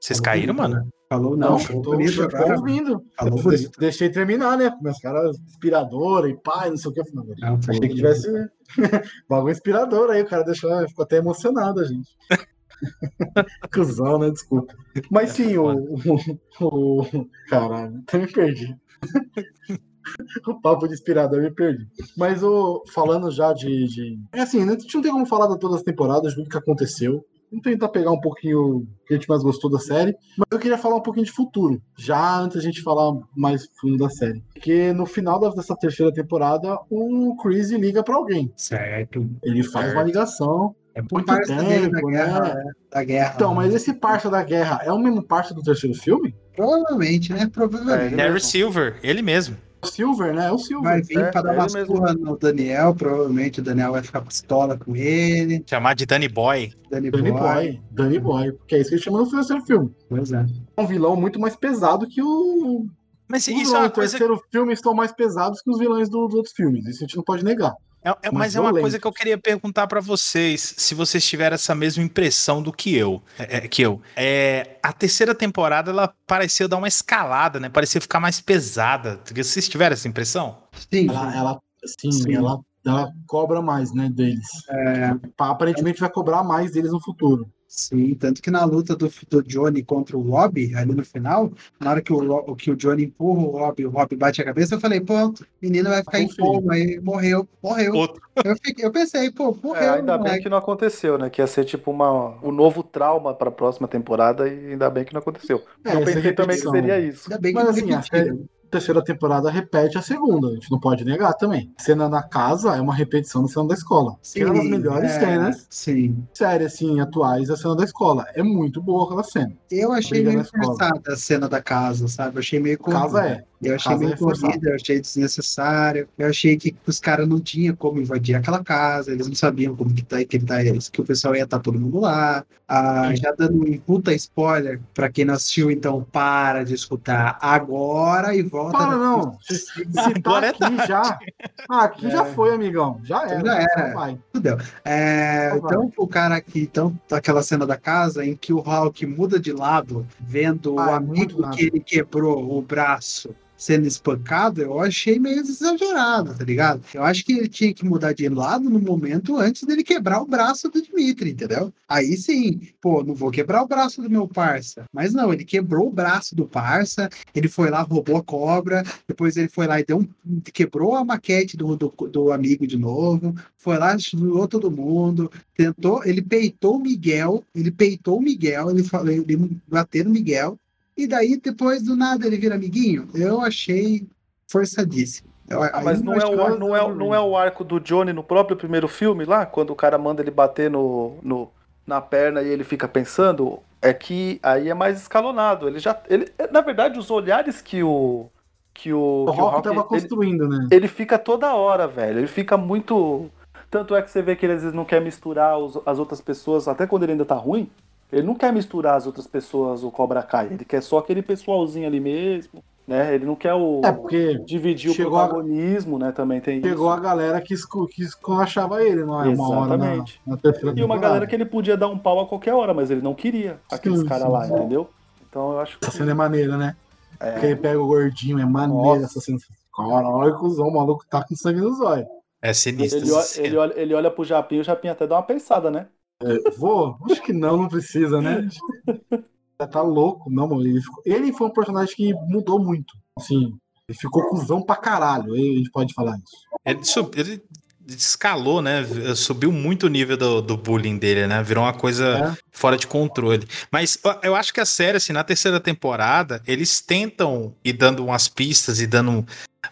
Vocês caíram, mano? Falou não, Não, falou tô, bonito ouvindo. Falou bonito. deixei, terminar, né? Meus caras inspiradora e pai, não sei o que. Não, Não, Achei que tivesse bagulho inspirador aí, o cara deixou, ficou até emocionado a gente. Cusão, né? Desculpa. Mas sim, o, o, o- Caralho, até me perdi. o papo de inspirador me perdi. Mas o falando já de. de... É assim, né? A gente não tem como falar de todas as temporadas, do que aconteceu. Vamos tentar pegar um pouquinho o que a gente mais gostou da série. Mas eu queria falar um pouquinho de futuro, já antes da gente falar mais fundo da série. Porque no final da- dessa terceira temporada, o Chris liga pra alguém. Certo. Ele faz Certo. uma ligação. É por Muito parça dele da tempo, guerra, né? né? da guerra. Então, mas esse parça da guerra é o mesmo parça do terceiro filme? Provavelmente, né? É, Provavelmente. ele Harry. Silver, ele mesmo. O Silver, né? É o Silver. Vai vir É, pra dar é uma ele mesmo. surra no Daniel, provavelmente o Daniel vai ficar pistola com ele. Chamar de Danny Boy. Danny, Danny Boy. Boy. Danny Boy. Porque é isso que ele chama no terceiro filme. Pois é. É um vilão muito mais pesado que o. Mas Os isso é uma do coisa. terceiro filme estão mais pesados que os vilões do- dos outros filmes. Isso a gente não pode negar. É, é- mas é uma coisa que eu queria perguntar pra vocês, se vocês tiveram essa mesma impressão do que eu. É, é, que eu. É, a terceira temporada ela pareceu dar uma escalada, né? Parecia ficar mais pesada. Vocês tiveram essa impressão? Sim, Ela, ela sim, Sim. Ela, ela cobra mais, né, deles. é, Pa- Aparentemente vai cobrar mais deles no futuro. Sim. Tanto que na luta do, do Johnny contra o Rob, ali no final, na hora que o, que o Johnny empurra o Rob e o Rob bate a cabeça, eu falei, pronto, menino vai ficar em Confio. coma, aí morreu, morreu. Outro. Eu, fiquei- eu pensei, pô, morreu. É, ainda bem moleque. que não aconteceu, né? Que ia ser tipo uma, um novo trauma pra próxima temporada e ainda bem que não aconteceu. É, eu pensei também que seria isso. Ainda bem que Mas não assim, a. Terceira temporada repete a segunda, a gente não pode negar também. Cena na casa é uma repetição da cena da escola. que é uma das melhores é, cenas, Sim. séries assim, atuais, a cena da escola. É muito boa aquela cena. Eu achei Briga meio forçada a cena da casa, sabe? Eu achei meio Casa corrida. é. Eu achei meio é corrida, eu achei desnecessário. Eu achei que os caras não tinham como invadir aquela casa, eles não sabiam como que, tá, que, tá, que o pessoal ia estar todo mundo lá. Ah, já dando um puta spoiler pra quem não assistiu, então para de escutar agora e volta. Para não. Se, se tá Agora é aqui já. Ah, aqui já foi, amigão. Já era. Já era. vai. Fudeu. É, Então vai. então, o cara aqui, então, aquela cena da casa em que o Hulk muda de lado, vendo Ah, o é amigo que ele quebrou o braço sendo espancado, eu achei meio exagerado, tá ligado? Eu acho que ele tinha que mudar de lado no momento antes dele quebrar o braço do Dimitri, entendeu? Aí sim, pô, não vou quebrar o braço do meu parça. Mas não, ele quebrou o braço do parça, ele foi lá, roubou a cobra, depois ele foi lá e deu um, quebrou a maquete do, do, do amigo de novo, foi lá, zoou todo mundo, tentou, ele peitou o Miguel, ele peitou o Miguel, ele falou, ele bateu no Miguel, e daí depois do nada ele vira amiguinho. Eu achei forçadíssimo. Eu, Ah, mas aí não eu é, o, não, é, não é o arco do Johnny no próprio primeiro filme lá, quando o cara manda ele bater no, no, na perna e ele fica pensando, é que aí é mais escalonado. Ele já. Ele, na verdade, os olhares que o. Que o, O que Rock- tava ele, construindo, né? ele fica toda hora, velho. Ele fica muito. Tanto é que você vê que ele às vezes não quer misturar os- as outras pessoas, até quando ele ainda tá ruim. Ele não quer misturar as outras pessoas, o Cobra Kai. Ele quer só aquele pessoalzinho ali mesmo, né? Ele não quer o. É, porque dividir o a- protagonismo, né? Também tem chegou a isso. galera que, esco- que esculachava ele, não é? Uma hora na, Exatamente. na terceira E uma galera que ele podia dar um pau a qualquer hora, mas ele não queria aqueles caras lá, sim. entendeu? Então eu acho que. Essa cena é maneira, né? É. Porque ele pega o gordinho, é maneira essa cena. Caralho, cuzão, o maluco tá com sangue nos olhos. É sinistro. Ele, olha- ele, olha, ele olha pro Japinho, o Japinho até dá uma pensada, né? Vou? Acho que não, não precisa, né? Já tá louco. Não, mano. Ele, ficou- ele foi um personagem que mudou muito. Assim, ele ficou cuzão pra caralho. A gente pode falar isso. Ele, ele escalou, né? Subiu muito o nível do, do bullying dele, né? Virou uma coisa É. fora de controle. Mas eu- acho que a série, assim, na terceira temporada, eles tentam ir dando umas pistas e dando um,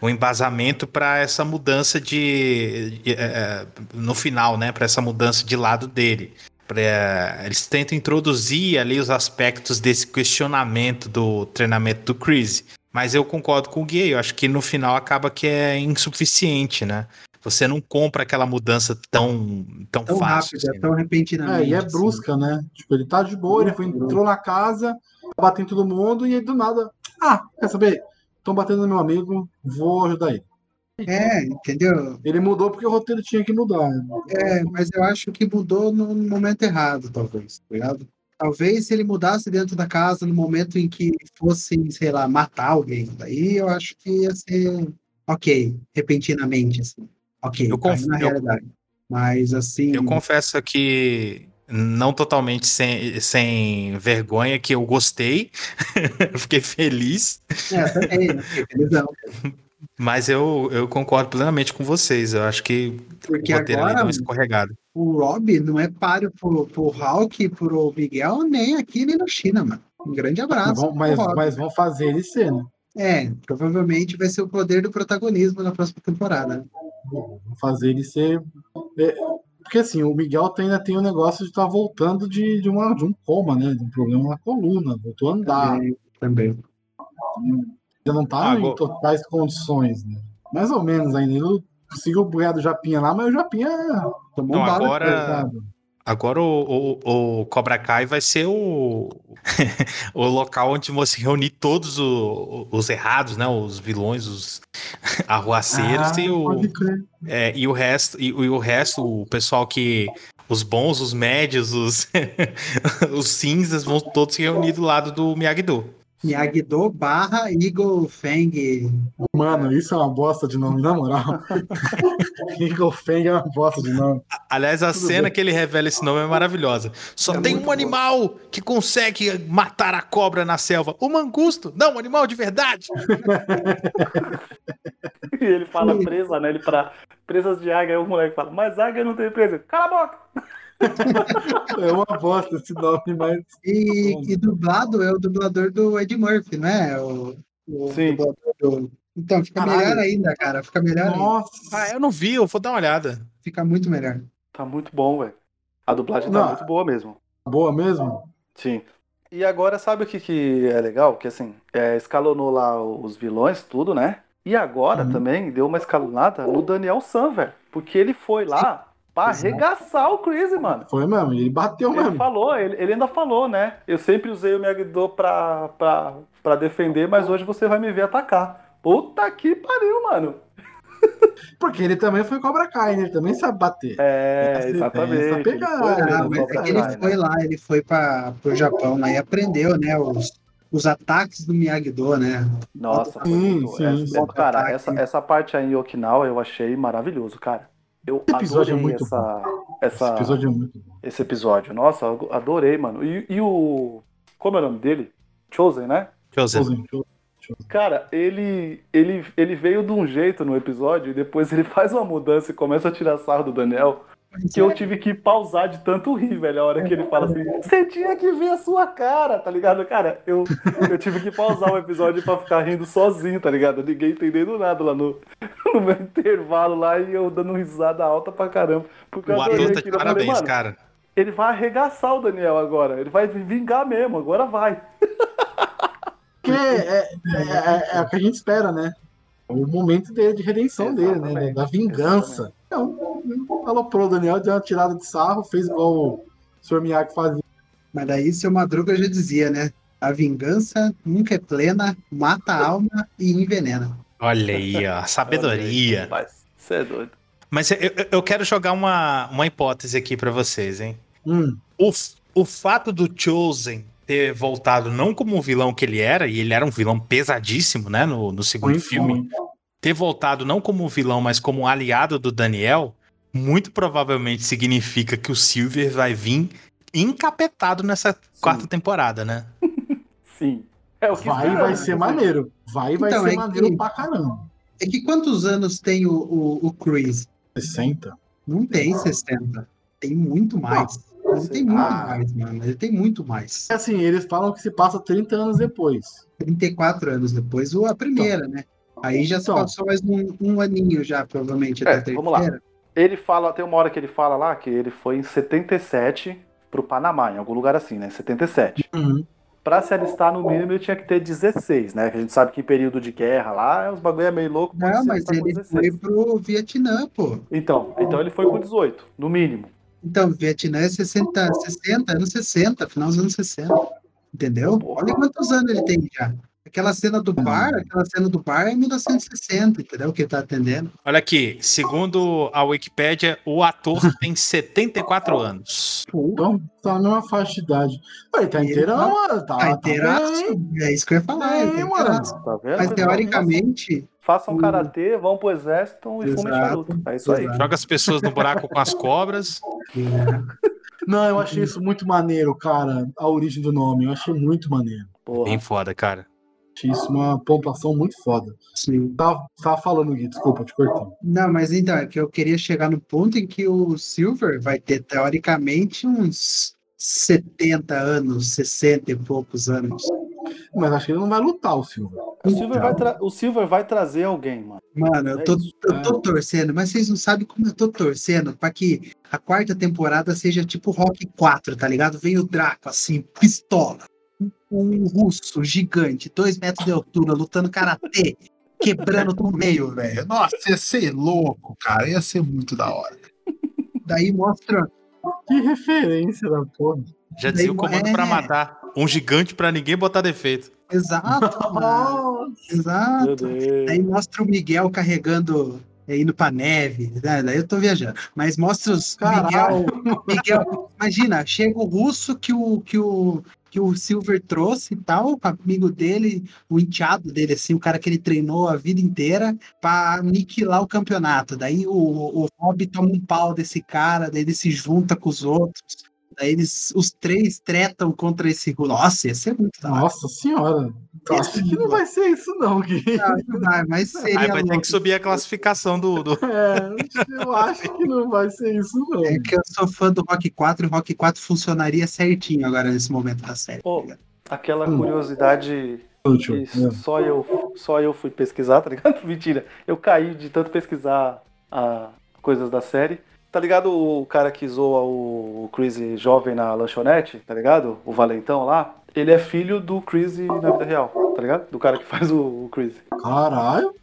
um embasamento pra essa mudança de. de- é, no final, né? Pra essa mudança de lado dele. Pra- eles tentam introduzir ali os aspectos desse questionamento do treinamento do Chris. Mas eu concordo com o Gui, eu acho que no final acaba que é insuficiente, né? Você não compra aquela mudança tão, tão, Tão fácil. rápido, assim, tão repentinamente. É, e é assim. brusca, né? Tipo, ele tá de boa, ele foi, entrou na casa, batendo em todo mundo, e aí do nada. Ah, quer saber? Estão batendo no meu amigo, vou ajudar ele. É, entendeu? Ele mudou porque o roteiro tinha que mudar. né? É, mas eu acho que mudou no momento errado, talvez, tá ligado? Talvez se ele mudasse dentro da casa no momento em que fossem, sei lá, matar alguém, daí eu acho que ia ser ok, repentinamente, assim. Ok, Eu conf- na eu- realidade. Mas assim, Eu confesso que não totalmente sem, sem vergonha, que eu gostei. eu fiquei feliz. é, também, né? Fiquei felizão. Mas eu, eu concordo plenamente com vocês. Eu acho que Porque o roteiro ali deu agora uma escorregada. o Rob não é páreo pro, pro Hulk, pro Miguel, nem aqui, nem na China, mano. Um grande abraço. vão, mas, Rob. mas vão fazer ele ser, né? É, provavelmente vai ser o poder do protagonismo na próxima temporada. Fazer ele ser. é, porque assim, o Miguel tem- ainda tem o negócio de estar voltando de, de, uma, de um coma, né? De um problema na coluna, voltou a andar. Também. Ainda não tá Agora- em totais condições, né? Mais ou menos ainda. Ele conseguiu ganhar do Japinha lá, mas o Japinha Tomou Não, um agora- pesado. Agora o, o, o Cobra Kai vai ser o, o local onde você reunir todos o- os errados, né? Os vilões, os arruaceiros Ah, e, o, é, e o resto, e, e o resto, o pessoal que. Os bons, os médios, os, os cinzas vão todos se reunir do lado do Miyagi-Do. Miyagi-Do barra Eagle Fang. Mano, isso é uma bosta de nome, na moral. Eagle Fang é uma bosta de nome. Aliás, a Tudo cena bem. que ele revela esse nome é maravilhosa. Só É tem um animal que consegue matar a cobra na selva. O mangusto. Não, um animal de verdade. E ele fala presa, né? Ele para presas de águia, aí o moleque fala, mas águia não tem presa. Cala a boca! É uma bosta esse nome, mas. E, e dublado é o dublador do Ed Murphy, não é? O, o Sim. dublador do- Então, fica Caralho. melhor ainda, cara. Fica melhor ainda. Nossa. Ah, eu não vi, eu vou dar uma olhada. Fica muito melhor. Tá muito bom, velho. A dublagem tá Não. muito boa mesmo. Boa mesmo? Sim. E agora, sabe o que, que é legal? Que assim, é, escalonou lá os vilões, tudo, né? E agora Uhum. também deu uma escalonada no Daniel San, velho. Porque ele foi lá pra Exato. arregaçar o Chris, mano. Foi mesmo, ele bateu Ele mesmo. falou, ele, ele ainda falou, né? Eu sempre usei o Miyagi-Do pra, pra, pra defender, mas hoje você vai me ver atacar. Puta que pariu, mano. Porque ele também foi Cobra Kai, né? Ele também sabe bater. É, Essa- exatamente. essa Ele pegada. foi mesmo, mas é que ele Kai, né? foi lá, ele foi para o Japão lá e aprendeu, né? Os, os ataques do Miyagi-Do, né? Nossa, Sim, sim, essa, sim. bom, cara, essa, essa parte aí em Okinawa eu achei maravilhoso, cara. Eu Esse episódio é adorei muito essa, Esse essa, episódio é muito bom. esse episódio. Nossa, eu adorei, mano. E, e o. Como é o nome dele? Chosen, né? Chosen, Chosen. Cara, ele, ele, ele veio de um jeito no episódio e depois ele faz uma mudança e começa a tirar sarro do Daniel. Que eu tive que pausar de tanto rir, velho. A hora que ele fala assim, você tinha que ver a sua cara, tá ligado? Cara, eu, eu tive que pausar o episódio pra ficar rindo sozinho, tá ligado? Ninguém entendendo nada lá no, no meu intervalo lá e eu dando risada alta pra caramba. Porque O ator tá de falei, parabéns, mano, cara. ele vai arregaçar o Daniel agora. Ele vai vingar mesmo, agora vai. Porque é, é, é- é o que a gente espera, né? O momento dele, de redenção dele, né? Exatamente, Da vingança. Então, aloprou o Daniel, deu uma tirada de sarro, fez igual o Sr. Miyagi fazia. Mas daí seu Madruga já dizia, né? A vingança nunca é plena, mata a alma e envenena. Olha aí, ó. Sabedoria. Rapaz, você é doido. Mas eu, eu- quero jogar uma, uma hipótese aqui pra vocês, hein? Hum, O, o fato do Chosen ter voltado não como um vilão que ele era, e ele era um vilão pesadíssimo, né, no, no segundo filme. Ter voltado não como vilão, mas como aliado do Daniel, muito provavelmente significa que o Silver vai vir encapetado nessa quarta temporada, né? Sim. É o que Vai, esperamos, vai ser maneiro. Vai, vai Então, ser é que- maneiro pra caramba. É que quantos anos tem o, o, o Chris? 60. Não tem 60. Tem muito mais. Ele tem muito Ah. mais, mano. Ele tem muito mais. Assim, eles falam que se passa 30 anos depois. 34 anos depois, o- a primeira, né? Aí já se Então. passou mais um, um aninho já, provavelmente, É, vamos lá. Ele fala, tem uma hora que ele fala lá que ele foi em 77 pro Panamá, em algum lugar assim, né? 77. Uhum. Pra se alistar, no mínimo, ele tinha que ter 16, né? Que a gente sabe que em período de guerra lá, os bagulho é meio louco. Não, mas com ele 16. foi pro Vietnã, pô. Então, então ele foi com 18, no mínimo. Então, Vietnã é 60, 60, anos 60, final dos anos 60. Entendeu? Olha quantos anos ele tem já. Aquela cena do bar, aquela cena do bar é 1960, entendeu? Que ele tá atendendo. Olha aqui, segundo a Wikipédia, o ator tem 74 anos. Então, tá mesma faixa de idade. Ele tá inteirão, tá- mano. Tá, Tá tá inteiraço. bem. É isso que eu ia falar. ele tá Bem, mano. Tá vendo? Mas teoricamente, Façam o- karatê, vão pro exército e fumem charuto. É isso aí. exato. Joga as pessoas no buraco com as cobras. Não, eu achei isso muito maneiro, cara. A origem do nome. Eu achei muito maneiro. Porra. Bem foda, cara. Isso uma pontuação muito foda. sim. Tava, tava falando, Gui, desculpa, te cortei. Não, mas então, é que eu queria chegar no ponto em que o Silver vai ter, teoricamente, uns 70 anos, 60 e poucos anos. Mas acho que ele não vai lutar, o Silva. O Silver, vai tra- o Silver vai trazer alguém, mano. Mano, eu É tô, eu tô torcendo, mas vocês não sabem como eu tô torcendo pra que a quarta temporada seja tipo Rock 4, tá ligado? Vem o Draco, assim, pistola. Um, russo gigante, dois metros de altura, lutando karatê, quebrando no meio, velho. Nossa, ia ser louco, cara. Ia ser muito da hora. Daí mostra. Que referência da porra. Já dizia o comando É. pra matar. Um gigante pra ninguém botar defeito. Exato, mano. Exato. Meu Deus. Aí mostra o Miguel carregando, é, indo pra neve. né? Daí eu tô viajando. Mas mostra os Caralho. Miguel, Miguel. Imagina, chega o russo que o, que o, que o Silver trouxe e tal, amigo dele, o enteado dele, assim, o cara que ele treinou a vida inteira pra aniquilar o campeonato. Daí o, o Rob toma um pau desse cara, daí ele se junta com os outros. Daí eles, os três tretam contra esse. Nossa, ia ser muito da hora. Nossa senhora. Eu acho que não vai ser isso, não, Gui. Não, não vai, mas seria Aí vai ter louco. que subir a classificação do. do... É, eu acho que não vai ser isso, não. É que eu sou fã do Rock 4 e o Rock 4 funcionaria certinho agora nesse momento da série. ligado? aquela Hum. curiosidade Útil. que só eu, só eu fui pesquisar, tá ligado? Mentira. Eu caí de tanto pesquisar a, coisas da série. Tá ligado o cara que zoa o, Chris jovem na lanchonete, tá ligado? O Valentão lá. Ele é filho do Chris na vida real, tá ligado? Do cara que faz o, o Chris. Caralho.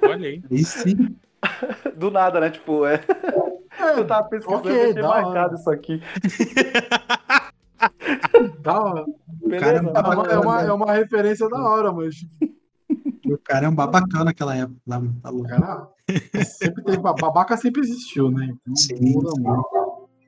Olha aí. Aí sim. Do nada, né? Tipo, é. Eu tava pesquisando ok, e hora. marcado isso aqui. Da hora. Beleza? Cara, É uma, é, uma, é uma referência da hora, mas. O cara é um babacão naquela época. Lá, tá louco. Cara, sempre teve, babaca sempre existiu, né? Então, Sim.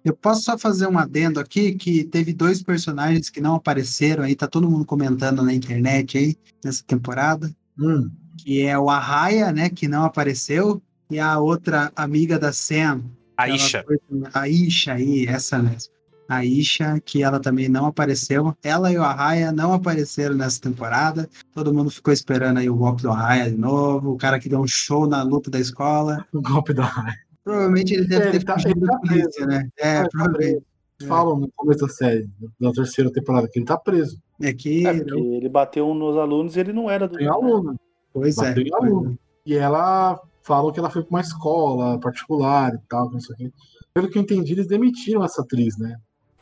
Eu posso só fazer um adendo aqui que teve dois personagens que não apareceram aí, tá todo mundo comentando na internet aí, nessa temporada, Hum, que é o Arraia, né, que não apareceu, e a outra amiga da Sam, A Ela Isha. foi- A Isha aí, essa mesmo. A Isha, que ela também não apareceu. Ela e o Arraia não apareceram nessa temporada. Todo mundo ficou esperando aí o golpe do Arraia de novo. O cara que deu um show na luta da escola. o golpe da raiva. Provavelmente ele deve Ele ter tá- fugido tá da polícia, né? É, Ele tá provavelmente. Falam no começo da série, da terceira temporada, que ele tá preso. É que. É, ele bateu nos alunos e ele não era do. Tem aluno. Pois é. bateu em aluno. E ela falou que ela foi pra uma escola particular e tal, não sei o quê. Pelo que eu entendi, eles demitiram essa atriz, né?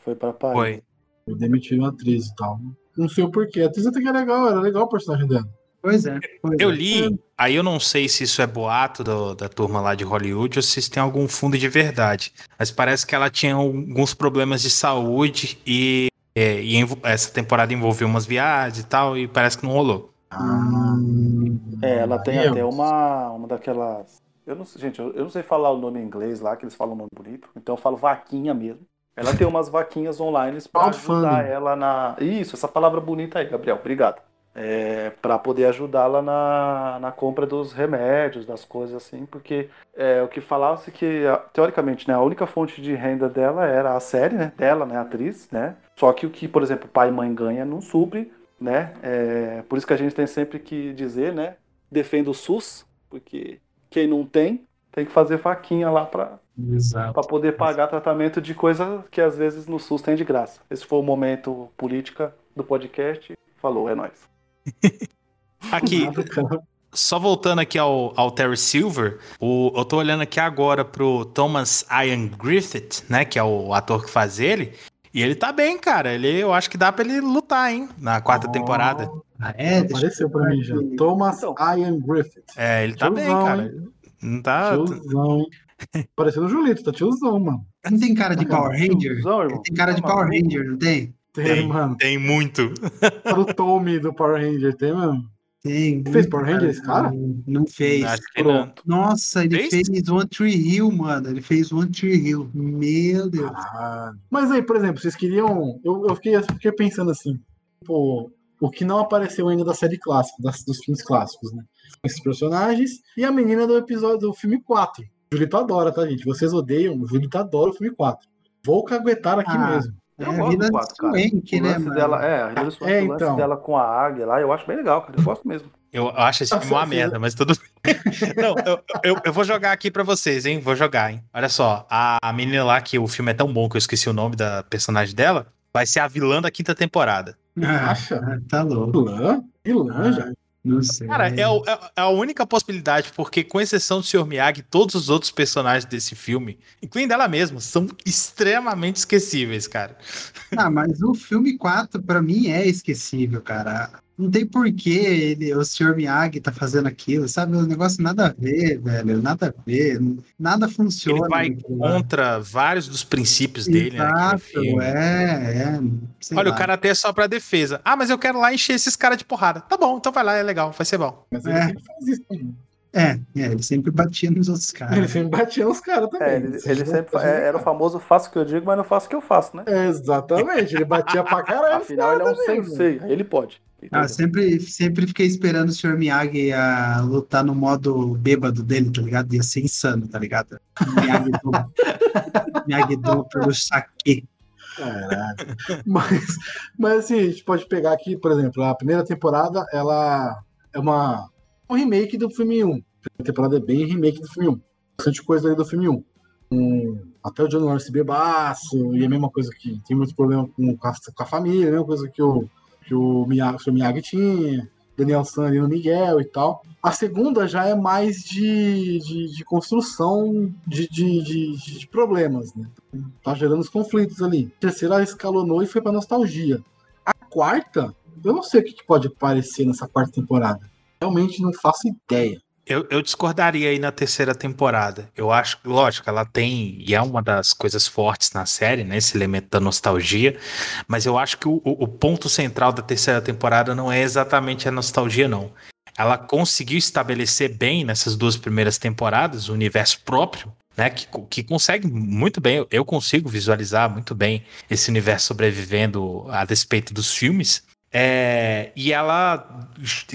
Foi pra Paris. Foi. Eles demitiram a atriz e tal. Não sei o porquê. A atriz até que é legal, era legal o personagem dela. Pois é. pois Eu é. li, aí eu não sei se isso é boato do- da turma lá de Hollywood ou se isso tem algum fundo de verdade. Mas parece que ela tinha alguns problemas de saúde e, é, e essa temporada envolveu umas viagens e tal, e parece que não rolou. Hum, É, ela tem até uma, uma daquelas. Eu não sei, gente, eu, eu não sei falar o nome em inglês lá, que eles falam um nome bonito. Então eu falo vaquinha mesmo. Ela tem umas vaquinhas online Crowdfunding. ajudar ela na. Isso, essa palavra bonita aí, Gabriel. Obrigado. É, para poder ajudá-la na, na compra dos remédios, das coisas assim, porque é, o que falasse que, teoricamente, né, a única fonte de renda dela era a série, né, dela, né, a atriz, né, só que o que, por exemplo, pai e mãe ganha não supre né? É, por isso que a gente tem sempre que dizer, né? Defenda o SUS, porque quem não tem tem que fazer faquinha lá para. Para poder pagar tratamento de coisa que às vezes no SUS tem de graça. Esse foi o momento política do podcast. Falou, é nóis. Aqui, só voltando aqui ao, ao Terry Silver, o, eu tô olhando aqui agora pro Thomas Ian Griffith, né? Que é o ator que faz ele. E ele tá bem, cara. Ele, eu acho que dá pra ele lutar, hein? Na quarta Oh, temporada. Ah, é? Apareceu pra mim já. Thomas Então. Ian Griffith. É, ele tá bem, cara. hein? Não tá. Parecendo o Julito, tá tiozão, mano. Não tem cara de Tá Power Ranger? Tiozão, irmão. Tem cara de Tá Power? Ranger, não tem? Tem, Tem. mano. Tem muito. Para o Tommy do Power Ranger, tem mesmo? Tem. Fez Power Ranger esse cara? Não, não fez. Acho que não. Pronto. Nossa, ele Fez? fez One Tree Hill, mano. Ele fez One Tree Hill. Meu Deus. Caralho. Mas aí, por exemplo, vocês queriam. Eu, eu fiquei, eu fiquei pensando assim, pô, o que não apareceu ainda da série clássica, das- dos filmes clássicos, né? Esses personagens e a menina do episódio do filme 4. O Julito adora, tá, gente? Vocês odeiam, o Julito adora o filme 4. Vou caguetar aqui Ah, mesmo. É Eu a gosto vida do de 4, cara. Swank, O né, lance mano? dela, é, o lance, É, o lance então. dela com a águia lá, eu acho bem legal, cara. Eu gosto mesmo. Eu acho esse filme uma merda, mas tudo bem. Não, eu, eu, eu vou jogar aqui pra vocês, hein? Vou jogar, hein? Olha só, a, a menina lá, que o filme é tão bom que eu esqueci o nome da personagem dela, vai ser a vilã da quinta temporada. Ah, Acha? tá louco. Vilã? Vilã já. Não sei. Cara, é, é- é a única possibilidade, porque com exceção do Sr. Miyagi, todos os outros personagens desse filme, incluindo ela mesma, são extremamente esquecíveis, cara. Ah, mas o filme 4, pra mim, é esquecível, cara. Não tem porquê ele, o Sr. Miyagi tá fazendo aquilo, sabe? O negócio nada a ver, velho. Nada a ver. Nada funciona. Ele vai contra vários dos princípios dele, né? Exato, é, é. Olha, lá. o cara até é só pra defesa. Ah, mas eu quero lá encher esses caras de porrada. Tá bom, então vai lá, é legal, vai ser bom. Mas ele É. faz isso. É, é, ele sempre batia nos outros Ele caras. sempre batia nos caras também. É, ele, ele sempre é, era o famoso faço o que eu digo, mas não faço o que eu faço, né? É, Exatamente, ele batia pra caralho. Afinal, ele é um sensei, aí ele pode. Ah, sempre, sempre fiquei esperando o Sr. Miyagi a lutar no modo bêbado dele, tá ligado? Ia ser insano, tá ligado? Miyagi-Do. Miyagi-Do pelo saque. Caralho. Mas, mas assim, a gente pode pegar aqui, por exemplo, a primeira temporada, ela é uma, um remake do filme 1. A temporada é bem remake do filme 1. Bastante coisa ali do filme 1. Um, até o John Lawrence bebaço, e a mesma coisa que tem muito problema com, com, a, com a família, a mesma coisa que o, que o Miyagi, o Miyagi tinha. Daniel San ali no Miguel e tal. A segunda já é mais de, de, de construção de, de, de, de problemas, né? Tá gerando os conflitos ali. A terceira escalonou e foi pra nostalgia. A quarta, eu não sei o que que pode aparecer nessa quarta temporada. Realmente não faço ideia. Eu, eu discordaria aí na terceira temporada. Eu acho, lógico, ela tem, e é uma das coisas fortes na série, né? Esse elemento da nostalgia. Mas eu acho que o, o- ponto central da terceira temporada não é exatamente a nostalgia, não. Ela conseguiu estabelecer bem nessas duas primeiras temporadas o universo próprio, né? Que, que consegue muito bem, eu consigo visualizar muito bem esse universo sobrevivendo a despeito dos filmes. É, e ela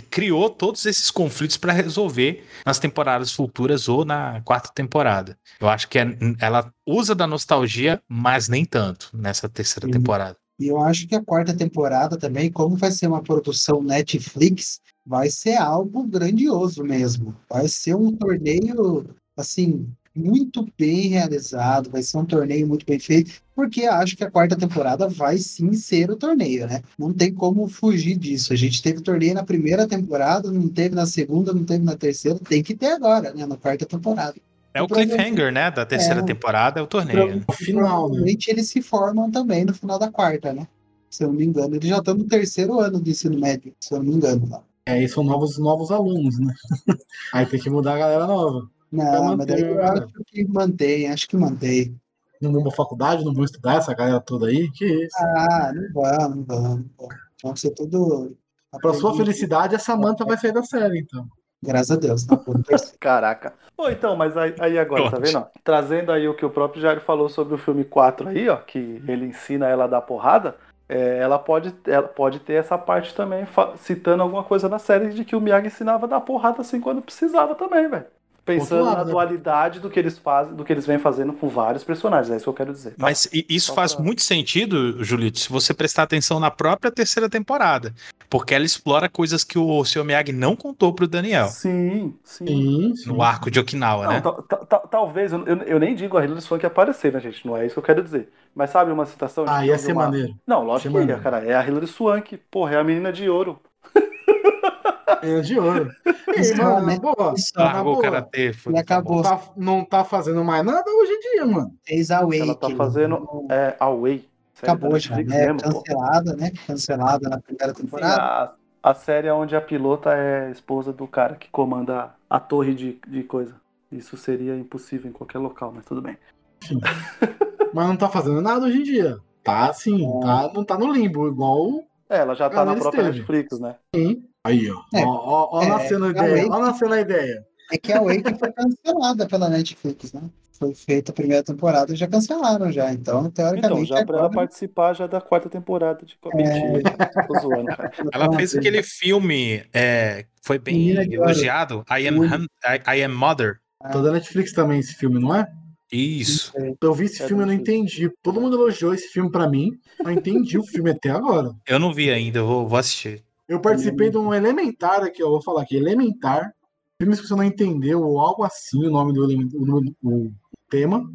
criou todos esses conflitos para resolver nas temporadas futuras ou na quarta temporada. Eu acho que é- ela usa da nostalgia, mas nem tanto nessa terceira Uhum. temporada. E eu acho que a quarta temporada também, como vai ser uma produção Netflix, vai ser algo grandioso mesmo. Vai ser um torneio, assim, muito bem realizado, vai ser um torneio muito bem feito, porque acho que a quarta temporada vai sim ser o torneio, né? Não tem como fugir disso. A gente teve torneio na primeira temporada, não teve na segunda, não teve na terceira, tem que ter agora, né? Na quarta temporada. É o cliffhanger, né? Da terceira É. temporada, é o torneio. No final, né? Eles se formam também no final da quarta, né? Se eu não me engano, eles já estão no terceiro ano de ensino médio, se eu não me engano. Lá. É, e são novos, novos alunos, né? Aí tem que mudar a galera nova. Não, mas daí eu né? acho que mantém, acho que mantém. Não pra faculdade, não vão estudar essa galera toda aí. Que isso? Ah, não vão, não vão. Vão ser tudo. Pra sua felicidade, a Samantha vai sair da série, então. Graças a Deus. Tá. Caraca. Pô, então, mas aí, aí agora, tá vendo? ó? Trazendo aí o que o próprio Jair falou sobre o filme 4 aí, ó, que ele ensina ela a dar porrada, é, ela, pode, ela pode ter essa parte também, citando alguma coisa na série de que o Miyagi ensinava a dar porrada assim quando precisava também, velho. Pensando Outro lado, na né? dualidade do que eles fazem, do que eles vêm fazendo com vários personagens, é isso que eu quero dizer. Mas i- isso Só faz pra- muito sentido, Julito, se você prestar atenção na própria terceira temporada. Porque ela explora coisas que o Sr. Miyagi não contou pro Daniel. Sim, sim. Sim, sim. No arco de Okinawa, Não, né? ta- ta- ta- talvez, eu, eu, eu nem digo a Hilary Swank aparecer, né, gente? Não é isso que eu quero dizer. Mas sabe uma citação de Ah, ia ser uma- maneiro. Não, lógico que ia, maneiro. cara. É a Hilary Swank. Porra, é a menina de ouro. É de ouro. E, mano, boa, Largou o karatê. foi- E acabou. tá- não tá fazendo mais nada hoje em dia, mano. Fez a Wake. Ela tá fazendo é, Away. série Acabou já, né? mesmo, pô. Cancelada, né? Cancelada na primeira Sim, temporada. a, a série é onde a pilota é esposa do cara que comanda a torre de, de coisa. Isso seria impossível em qualquer local, mas tudo bem. Mas não tá fazendo nada hoje em dia. Tá assim, tá, não tá no limbo, igual. É, ela já tá na própria teve. Netflix, né? Aí, ó. É. Ó, ó, ó É, nascendo a é ideia. Wake. Ó nascendo a ideia. É que a Wake foi cancelada pela Netflix, né? Foi feita a primeira temporada e já cancelaram já. Então, Então, teoricamente, já pra ela agora, participar já da quarta temporada de Mentira, tô zoando, cara. Ela tá fez aquele filme, é, foi bem elogiado, I Am, I, I Am Mother. Tá da Netflix também esse filme, não é? Isso. Eu vi esse É filme e não entendi. Todo mundo elogiou esse filme pra mim. Não entendi o filme até agora. Eu não vi ainda, eu vou, vou assistir. Eu participei de um Elementar aqui, ó. Vou falar aqui. Elementar. Filmes que você não entendeu, ou algo assim, o nome do o, o tema.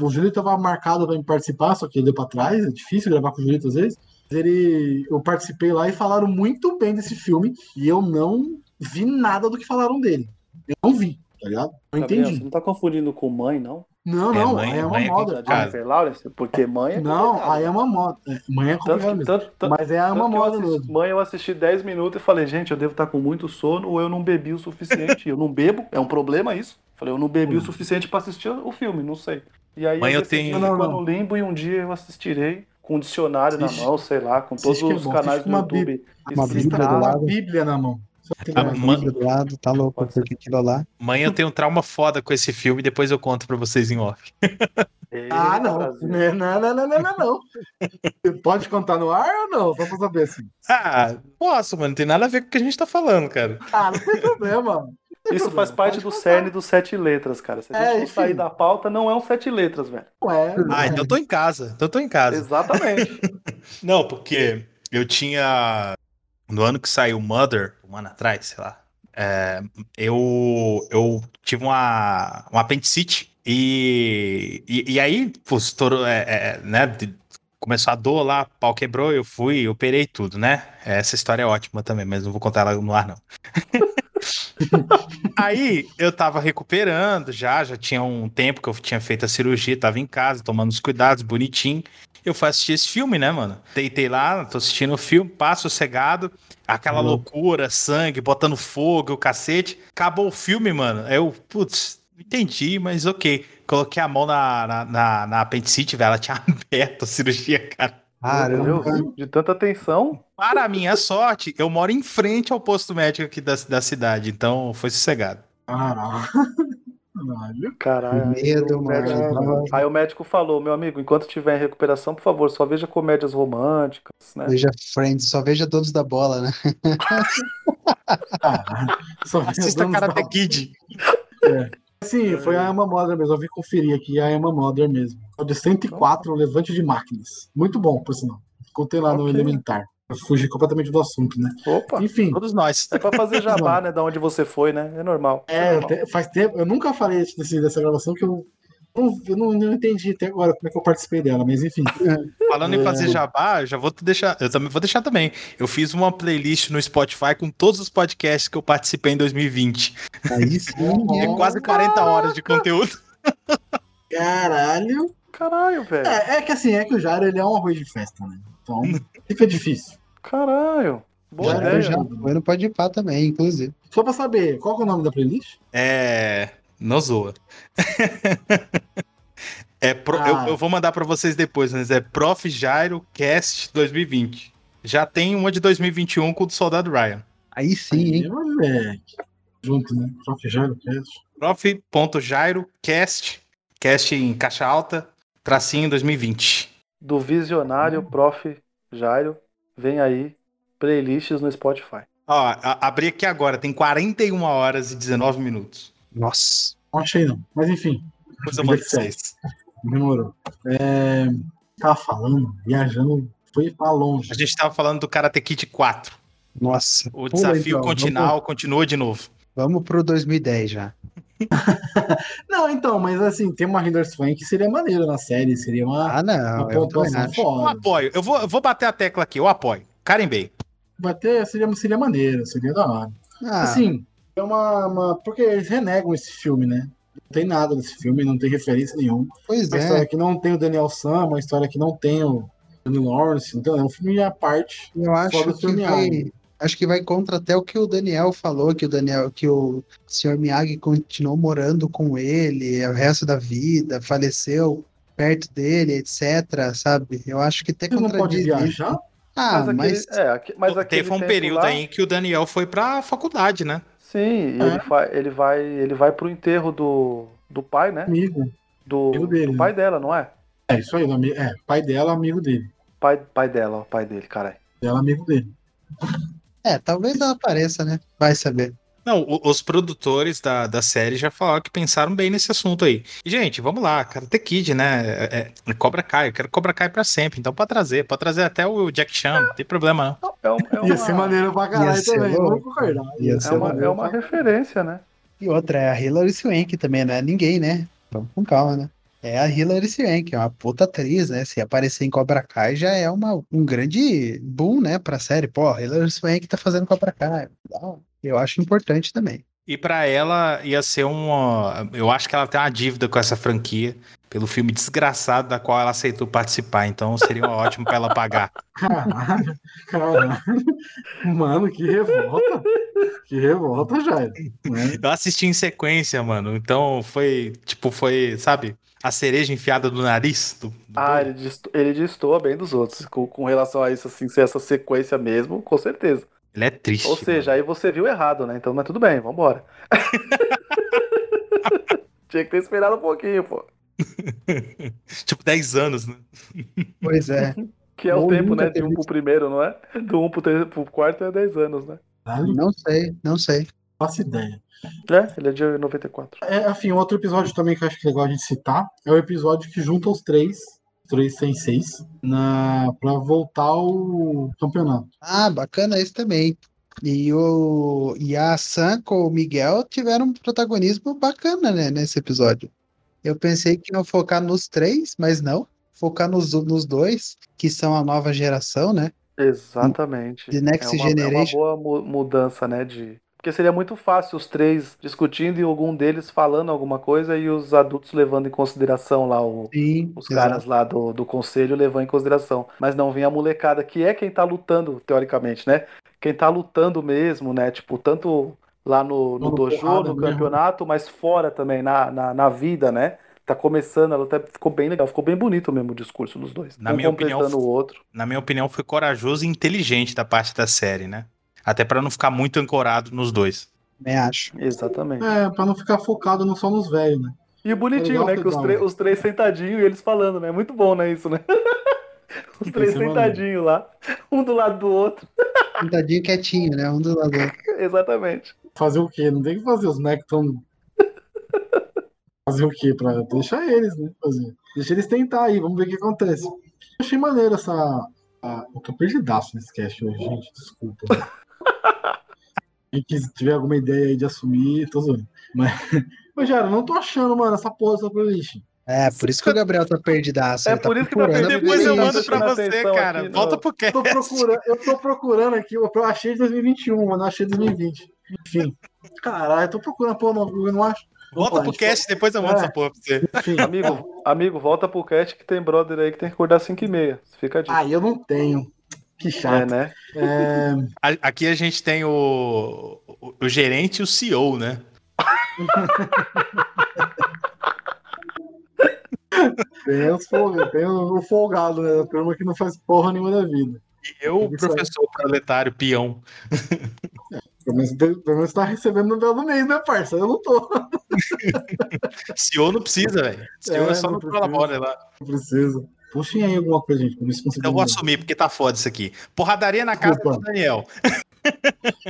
O Julito tava marcado me participar, só que ele deu pra trás. É difícil gravar com o Julito às vezes. Ele, eu participei lá e falaram muito bem desse filme. E eu não vi nada do que falaram dele. Eu não vi, tá ligado? Não Gabriel, entendi. você não tá confundindo com mãe, não? Não, É, não. mãe- aí é uma mãe é moda. Jennifer Lawrence? Porque mãe é Não, aí é uma moda. É, Mãe é Tanto complicado que, mesmo. tanto, tanto, Mas é tanto uma moda assisti- mesmo. Mãe, eu assisti 10 minutos e falei, gente, eu devo estar com muito sono ou eu não bebi o suficiente. eu não bebo, é um problema isso. Falei, eu não bebi Hum. o suficiente pra assistir o filme, não sei. E aí Mãe, eu tenho- Não, não. no limbo e um dia eu assistirei com um dicionário Assiste. na mão, sei lá, com todos é os bom. canais do uma YouTube. Uma Bíblia tá do com a lado. Bíblia na mão. Que Ah, é mãe- do lado, tá louco, porque aquilo lá. Mãe, eu tenho um trauma foda com esse filme, depois eu conto pra vocês em off. Ah, Eita, não. Não, não, não, não, não, não, não. Você Pode contar no ar ou não? Só pra saber assim. Ah, posso, mano, não tem nada a ver com o que a gente tá falando, cara. Ah, não tem problema. Isso faz parte do cerne dos sete letras, cara. Se a gente É, não sair da pauta, não é um sete letras, velho. Ué, Ah, então eu tô em casa, então eu tô em casa. Exatamente. Não, porque eu tinha. No ano que saiu Mother, um ano atrás, sei lá. é, eu, eu tive uma, uma apendicite. E, e, e aí, pô, estourou, é, é, né? Começou a dor lá, pau quebrou, eu fui, operei tudo, né? Essa história é ótima também, mas não vou contar ela no ar, não. Aí eu tava recuperando já, já tinha um tempo que eu tinha feito a cirurgia, tava em casa, tomando os cuidados, bonitinho. Eu fui assistir esse filme, né, mano? Deitei lá, tô assistindo o filme, passo sossegado, aquela Uhum. loucura, sangue, botando fogo, o cacete. Acabou o filme, mano. Aí Eu, putz, entendi, mas ok. Coloquei a mão na, na, na, na apendicite, velho, ela tinha aberto a cirurgia, cara. Caramba. Deus, de tanta tensão. Para a minha sorte, eu moro em frente ao posto médico aqui da, da cidade, então foi sossegado. Caralho. Caralho. Medo, aí o mano. Aí o médico falou, meu amigo, enquanto estiver em recuperação, por favor, só veja comédias românticas, né? Veja Friends, só veja Donos da Bola, né? Caralho. Assista Karate Kid. da- Sim, foi a Emma Mother mesmo. Eu vi conferir aqui a Emma Mother mesmo. É de 104, o Levante de Máquinas. Muito bom, por sinal. Contei lá no Ok. Elementar. Eu fugi completamente do assunto, né? Opa, Enfim. Todos nós. é pra fazer jabá, né, da onde você foi, né? É normal. É, eu te- faz tempo. Eu nunca falei isso dessa gravação que eu, não, eu não, não entendi até agora como é que eu participei dela, mas enfim. Falando em É. fazer jabá, eu já vou te deixar. Eu também vou deixar também. Eu fiz uma playlist no Spotify com todos os podcasts que eu participei em 2020. Aí sim. É quase 40 horas de conteúdo. Caralho. Caralho, velho. É, é que assim, é que o Jairo ele é um arroz de festa, né? Então fica difícil. Caralho. Boa Já- ideia. já foi no Pode Pá também, inclusive. Só pra saber, qual que é o nome da playlist? É. Não zoa. É pro- Ah. eu, eu vou mandar pra vocês depois, mas é Prof. Jairo Cast 2020. Já tem uma de 2021 com o do Soldado Ryan. Aí sim, hein? Moleque. Junto, né? Prof. Jairo Cast. Prof.jairo Cast. Cast em caixa alta. Tracinho 2020. Do visionário Prof. Jairo, vem aí, playlists no Spotify. Ó, abri aqui agora, tem 41 horas e 19 minutos. Nossa. Não achei, não. Mas enfim, pra vocês. demorou. É, tava falando, viajando, foi pra longe. A gente tava falando do Karate Kid 4. Nossa. O Pula, desafio então, continental continua de novo. Vamos, pro 2010 já. Não, então, mas assim, tem uma Hilary Swank que seria maneiro na série, seria uma, Ah, não. uma Eu. Eu apoio. Eu vou, eu vou bater a tecla aqui. Eu apoio. Carimbei. Vai ter, seria, seria maneiro, seria da hora. Ah, Assim, é uma, uma- Porque eles renegam esse filme, né? Não tem nada desse filme, não tem referência nenhuma. pois Uma história é. que não tem o Daniel Sam, uma história que não tem o Danny Lawrence, então é um filme à parte. Eu acho que Sr. vai. Miyagi. Acho que vai contra até o que o Daniel falou, que o Daniel, que o Sr. Miyagi continuou morando com ele o resto da vida, faleceu perto dele, etc, sabe? Eu acho que até Você não pode viajar? Ah, aquele- mas é, mas Teve um período lá- aí que o Daniel foi pra faculdade, né? Sim, e É. ele, vai, ele vai ele vai pro enterro do, do pai, né? Amigo. Do, Amigo dele, do né? pai dela, não é? É isso aí, é, pai dela, amigo dele. Pai, pai dela, ó, pai dele, caralho. Dela, amigo dele. é, talvez ela apareça, né? Vai saber. Não, os produtores da, da série já falaram que pensaram bem nesse assunto aí. E, gente, vamos lá, Karate Kid, né? É, é Cobra Kai, eu quero Cobra Kai pra sempre. Então pode trazer, pode trazer até o Jack Chan, não tem problema não. É, é Ia uma, ser maneiro pra caralho Ia ser também, vamos concordar. Ia é uma, é uma referência, né? E outra é a Hilary Swank também, não é ninguém, né? Vamos com calma, né? É a Hilary Swank, é uma puta atriz, né? Se aparecer em Cobra Kai já é uma, um grande boom, né, pra série. Pô, a Hilary Swank tá fazendo Cobra Kai. Legal. Eu acho importante também. E pra ela ia ser uma. Eu acho que ela tem uma dívida com essa franquia pelo filme desgraçado da qual ela aceitou participar. Então seria ótimo pra ela pagar. Caralho, caralho. Mano, que revolta. Que revolta, Jair. Né? Eu assisti em sequência, mano. Então foi, tipo, foi, sabe, a cereja enfiada do nariz. Do, do Ah, ele, desto- ele destoa bem dos outros. Com, com relação a isso, assim, ser essa sequência mesmo, com certeza. Ele é triste. Ou seja, aí você viu errado, né? Então, mas tudo bem, vambora. Tinha que ter esperado um pouquinho, pô. mano. tipo, 10 anos, né? Pois é. Que é o tempo, né? De um pro primeiro, não é? Do um pro, ter- pro quarto é 10 anos, né? Não sei, não sei. Faço ideia. É, ele é de 94. É, enfim, outro episódio também que eu acho que é legal a gente citar é o episódio que junta os três, três sem seis, na, pra voltar ao campeonato. Ah, bacana esse também. E, o, e a Sam com o Miguel tiveram um protagonismo bacana, né, nesse episódio. Eu pensei que iam focar nos três, mas não. Focar nos, nos dois, que são a nova geração, né? Exatamente. The Next é uma, Generation. É uma boa mu- mudança, né? De... Porque seria muito fácil os três discutindo e algum deles falando alguma coisa e os adultos levando em consideração lá o, Sim, os exato. caras lá do, do conselho levando em consideração. Mas não vem a molecada, que é quem tá lutando, teoricamente, né? Quem tá lutando mesmo, né? Tipo, tanto lá no, no No dojo, no mesmo. campeonato, mas fora também, na, na, na vida, né? Tá começando, ela até ficou bem legal, ficou bem bonito mesmo o discurso dos dois. Na um minha opinião, completando o outro. Na minha opinião, foi corajoso e inteligente da parte da série, né? Até pra não ficar muito ancorado nos dois. Também acho. Exatamente. É, pra não ficar focado no- só nos velhos, né? E bonitinho, Legal né? que os, né? os três sentadinhos e eles falando, né? Muito bom, né? Isso, né? Os três é sentadinhos lá, um do lado do outro. Sentadinho quietinho, né? Um do lado do outro. Exatamente. Fazer o quê? Não tem que fazer, os moleques tão... Fazer o quê? Pra deixar eles, né? Fazer. Deixa eles tentar aí, vamos ver o que acontece. Eu achei maneiro essa... A... Eu tô perdidaço nesse cast hoje, gente, desculpa. Quem tiver alguma ideia aí de assumir, tô zoando. Mas, Jara, não tô achando, mano, essa porra dessa playlist. É, por isso que o Gabriel tá perdidaço. É tá por isso que tá perdido. Depois eu mando pra você, cara. aqui Volta pro cast. tô procurando, eu tô procurando aqui, eu achei 2021, mas não achei 2020. Enfim. Caralho, eu tô procurando a porra no Google, eu não acho. Volta pro cast, depois eu mando É. essa porra pra você. Enfim. Amigo, amigo, volta pro cast que tem brother aí que tem que acordar 5 e meia. Fica a dica. Ah, eu não tenho. Que é, chato. né? É, A- Aqui a gente tem o, o, o gerente e o CEO, né? tem, os folga- tem o, o folgado, né? A turma que não faz porra nenhuma da vida. E eu, o Isso aí. professor proletário, peão. Pelo menos, pelo menos tá recebendo no belo mês, né, parça? Eu não tô. CEO não precisa, velho. CEO é, É, só não no colabora lá. Não precisa. Puxem aí alguma coisa, gente, ver se Eu vou assumir, porque tá foda isso aqui. Porradaria na casa Desculpa. do Daniel.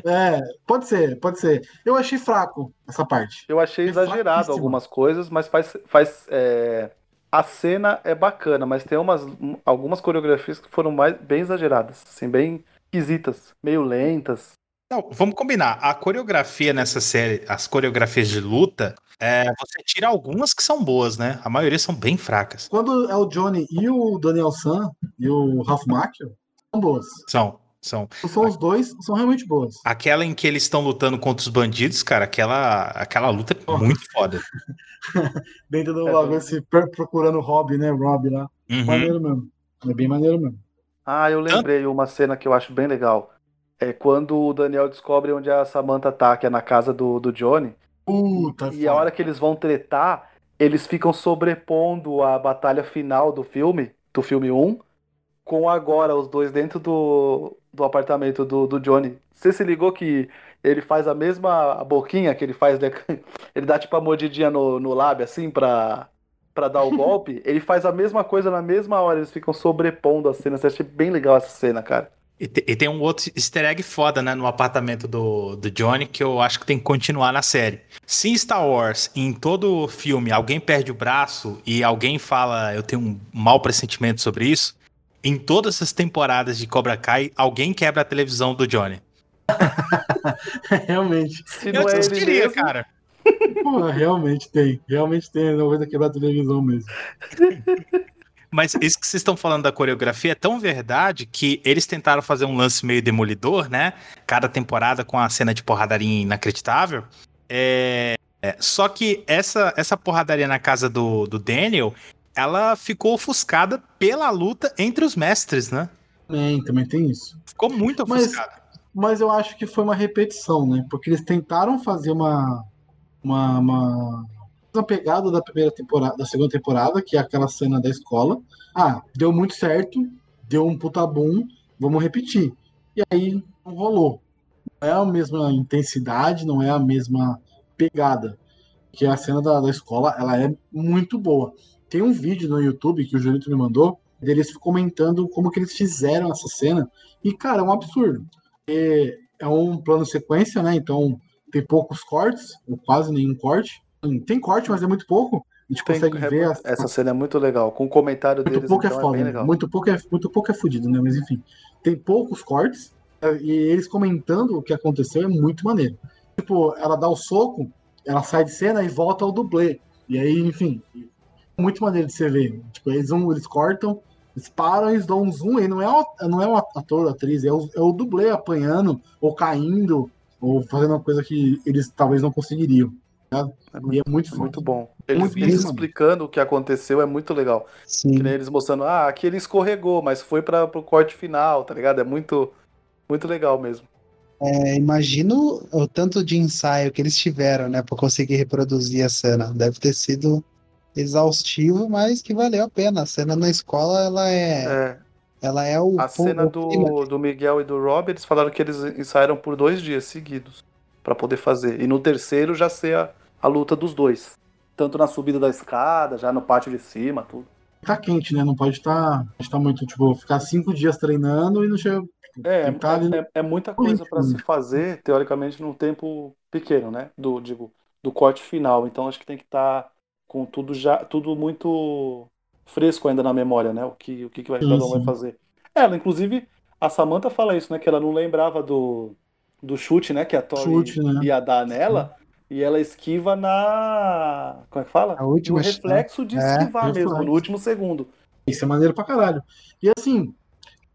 É, pode ser, pode ser. Eu achei fraco essa parte. Eu achei É exagerado fraquíssimo. algumas coisas, mas faz. faz é, A cena é bacana, mas tem umas, algumas coreografias que foram mais, bem exageradas, assim, bem esquisitas, meio lentas. Não, vamos combinar. A coreografia nessa série, as coreografias de luta, é, você tira algumas que são boas, né? A maioria são bem fracas. Quando é o Johnny e o Daniel San e o Ralph Macchio, são boas. São, são. São os dois, são realmente boas. Aquela em que eles estão lutando contra os bandidos, cara, aquela, aquela luta é muito foda. Dentro do É, bagulho, procurando o Rob, né? Rob lá. Uhum. Maneiro mesmo. É bem maneiro mesmo. Ah, eu lembrei uma cena que eu acho bem legal. É quando o Daniel descobre onde a Samantha tá, que é na casa do, do Johnny. Puta, E a hora que eles vão tretar, eles ficam sobrepondo a batalha final do filme, do filme 1, com agora os dois dentro do, do apartamento do, do Johnny. Você se ligou que ele faz a mesma boquinha que ele faz, né? Ele dá tipo a mordidinha no, no lábio, assim, pra, pra dar o golpe. Ele faz a mesma coisa na mesma hora, eles ficam sobrepondo a cena. Você achei bem legal essa cena, cara. E, te- e tem um outro easter egg foda, né, no apartamento do, do Johnny, que eu acho que tem que continuar na série. Se em Star Wars, em todo filme, alguém perde o braço e alguém fala, eu tenho um mau pressentimento sobre isso, em todas as temporadas de Cobra Kai, alguém quebra a televisão do Johnny. realmente. Se Eu não é desistiria, mesmo, cara. Pô, realmente tem. Realmente tem. Não coisa quebrar a televisão mesmo. Mas isso que vocês estão falando da coreografia é tão verdade que eles tentaram fazer um lance meio demolidor, né? Cada temporada com a cena de porradaria inacreditável. É, é, só que essa, essa porradaria na casa do, do Daniel, ela ficou ofuscada pela luta entre os mestres, né? Também, também tem isso. Ficou muito Mas- ofuscada. Mas eu acho que foi uma repetição, né? Porque eles tentaram fazer uma. Uma. uma... uma pegada da primeira temporada, da segunda temporada, que é aquela cena da escola. Ah, deu muito certo, deu um puta boom, vamos repetir. E aí não rolou. Não é a mesma intensidade, não é a mesma pegada. Que a cena da, da escola, ela é muito boa. Tem um vídeo no YouTube que o Julito me mandou, deles comentando como que eles fizeram essa cena. E, cara, é um absurdo. É, é um plano sequência, né? Então tem poucos cortes, ou quase nenhum corte. Tem corte, mas é muito pouco. A gente tem- consegue é ver as, essa cena é muito legal. Com o comentário muito deles, pouco então é é foda, né? legal. muito pouco é muito pouco é fudido, né? Mas enfim, tem poucos cortes é, e eles comentando o que aconteceu é muito maneiro. Tipo, ela dá o soco, ela sai de cena e volta ao dublê. E aí, enfim, é muito maneiro de você ver. Tipo, eles vão, eles cortam, eles param, eles dão um zoom, e não é o, não é o ator, a atriz, é o, é o dublê apanhando ou caindo ou fazendo uma coisa que eles talvez não conseguiriam. É muito, E é muito é muito bom. Eles, Muito eles explicando o que aconteceu é muito legal. Que Sim. nem eles mostrando, ah, aqui ele escorregou, mas foi para pro corte final, tá ligado? É muito, muito legal mesmo. É, imagino o tanto de ensaio que eles tiveram, né, pra conseguir reproduzir a cena. Deve ter sido exaustivo, mas que valeu a pena. A cena na escola, ela é, É, ela é o a cena do, do Miguel e do Rob, eles falaram que eles ensaiaram por dois dias seguidos para poder fazer. E no terceiro já ser a, a luta dos dois. Tanto na subida da escada, já no pátio de cima, tudo. Tá quente, né? Não pode estar tá, muito, tipo, ficar cinco dias treinando e não chega. É, tá ali- é, é- é muita coisa para se fazer, teoricamente, num tempo pequeno, né? Do, digo, do corte final. Então acho que tem que estar com tudo já, tudo muito fresco ainda na memória, né? O que, o que, que vai, cada um vai fazer. Ela, inclusive, a Samantha fala isso, né? Que ela não lembrava do, do chute, né? Que a Tori Chute, né? ia dar nela. E ela esquiva na. Como é que fala? A última no reflexo de É, esquivar mesmo, reflexo. no último segundo. Isso é maneiro pra caralho. E assim,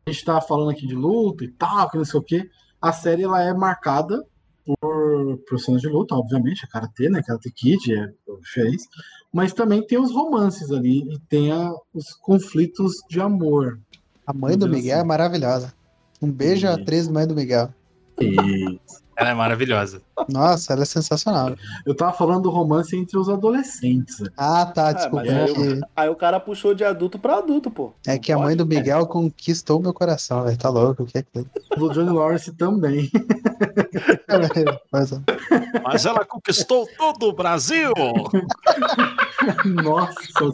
a gente tá falando aqui de luta e tal, que não sei o quê. A série ela é marcada por, por cenas de luta, obviamente, a Karate, né? Karate Kid é diferente. Mas também tem os romances ali e tem a- os conflitos de amor. A mãe do Miguel é assim. maravilhosa. Um beijo à Isso. atriz mãe do Miguel. E Ela é maravilhosa. Nossa, ela é sensacional. eu tava falando do romance entre os adolescentes. Ah, tá, Ah, desculpa. É, aí que, Aí o cara puxou de adulto pra adulto, pô. é Não que a mãe pode? do Miguel conquistou meu coração, velho. Tá louco? O que é que Do Johnny Lawrence também. Mas ela conquistou todo o Brasil! Nossa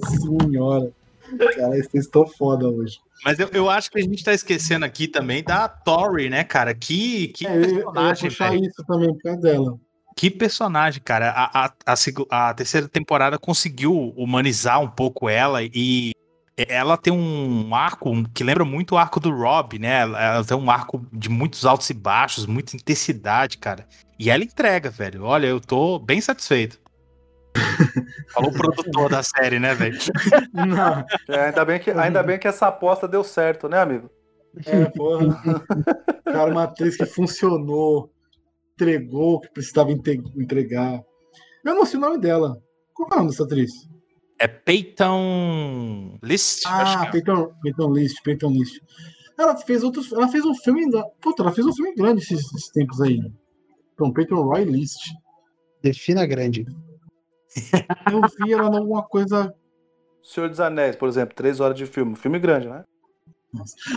senhora. Cara, vocês estão foda hoje. Mas eu, eu acho que a gente tá esquecendo aqui também da Tori, né, cara? Que, que É, eu, eu personagem, puxar velho. isso também por causa dela. Que personagem, cara. A, a, a, a terceira temporada conseguiu humanizar um pouco ela e ela tem um arco que lembra muito o arco do Rob, né? Ela, ela tem um arco de muitos altos e baixos, muita intensidade, cara. E ela entrega, velho. Olha, eu tô bem satisfeito. Falou o produtor da série, né, velho? Não, É, ainda, bem que, ainda bem que essa aposta deu certo, né, amigo? é, porra. Cara, uma atriz que funcionou, entregou o que precisava entregar. Eu não sei o nome dela. Qual é o nome dessa atriz? É Peyton List? acho Ah, que é. Peyton, Peyton List, Peyton List. Ela fez outros. Ela fez um filme. Puta, ela fez um filme grande esses, esses tempos aí. Então, Peyton Roy List. Defina grande. Eu vi ela em alguma coisa. Senhor dos Anéis, por exemplo, três horas de filme. Filme grande, né?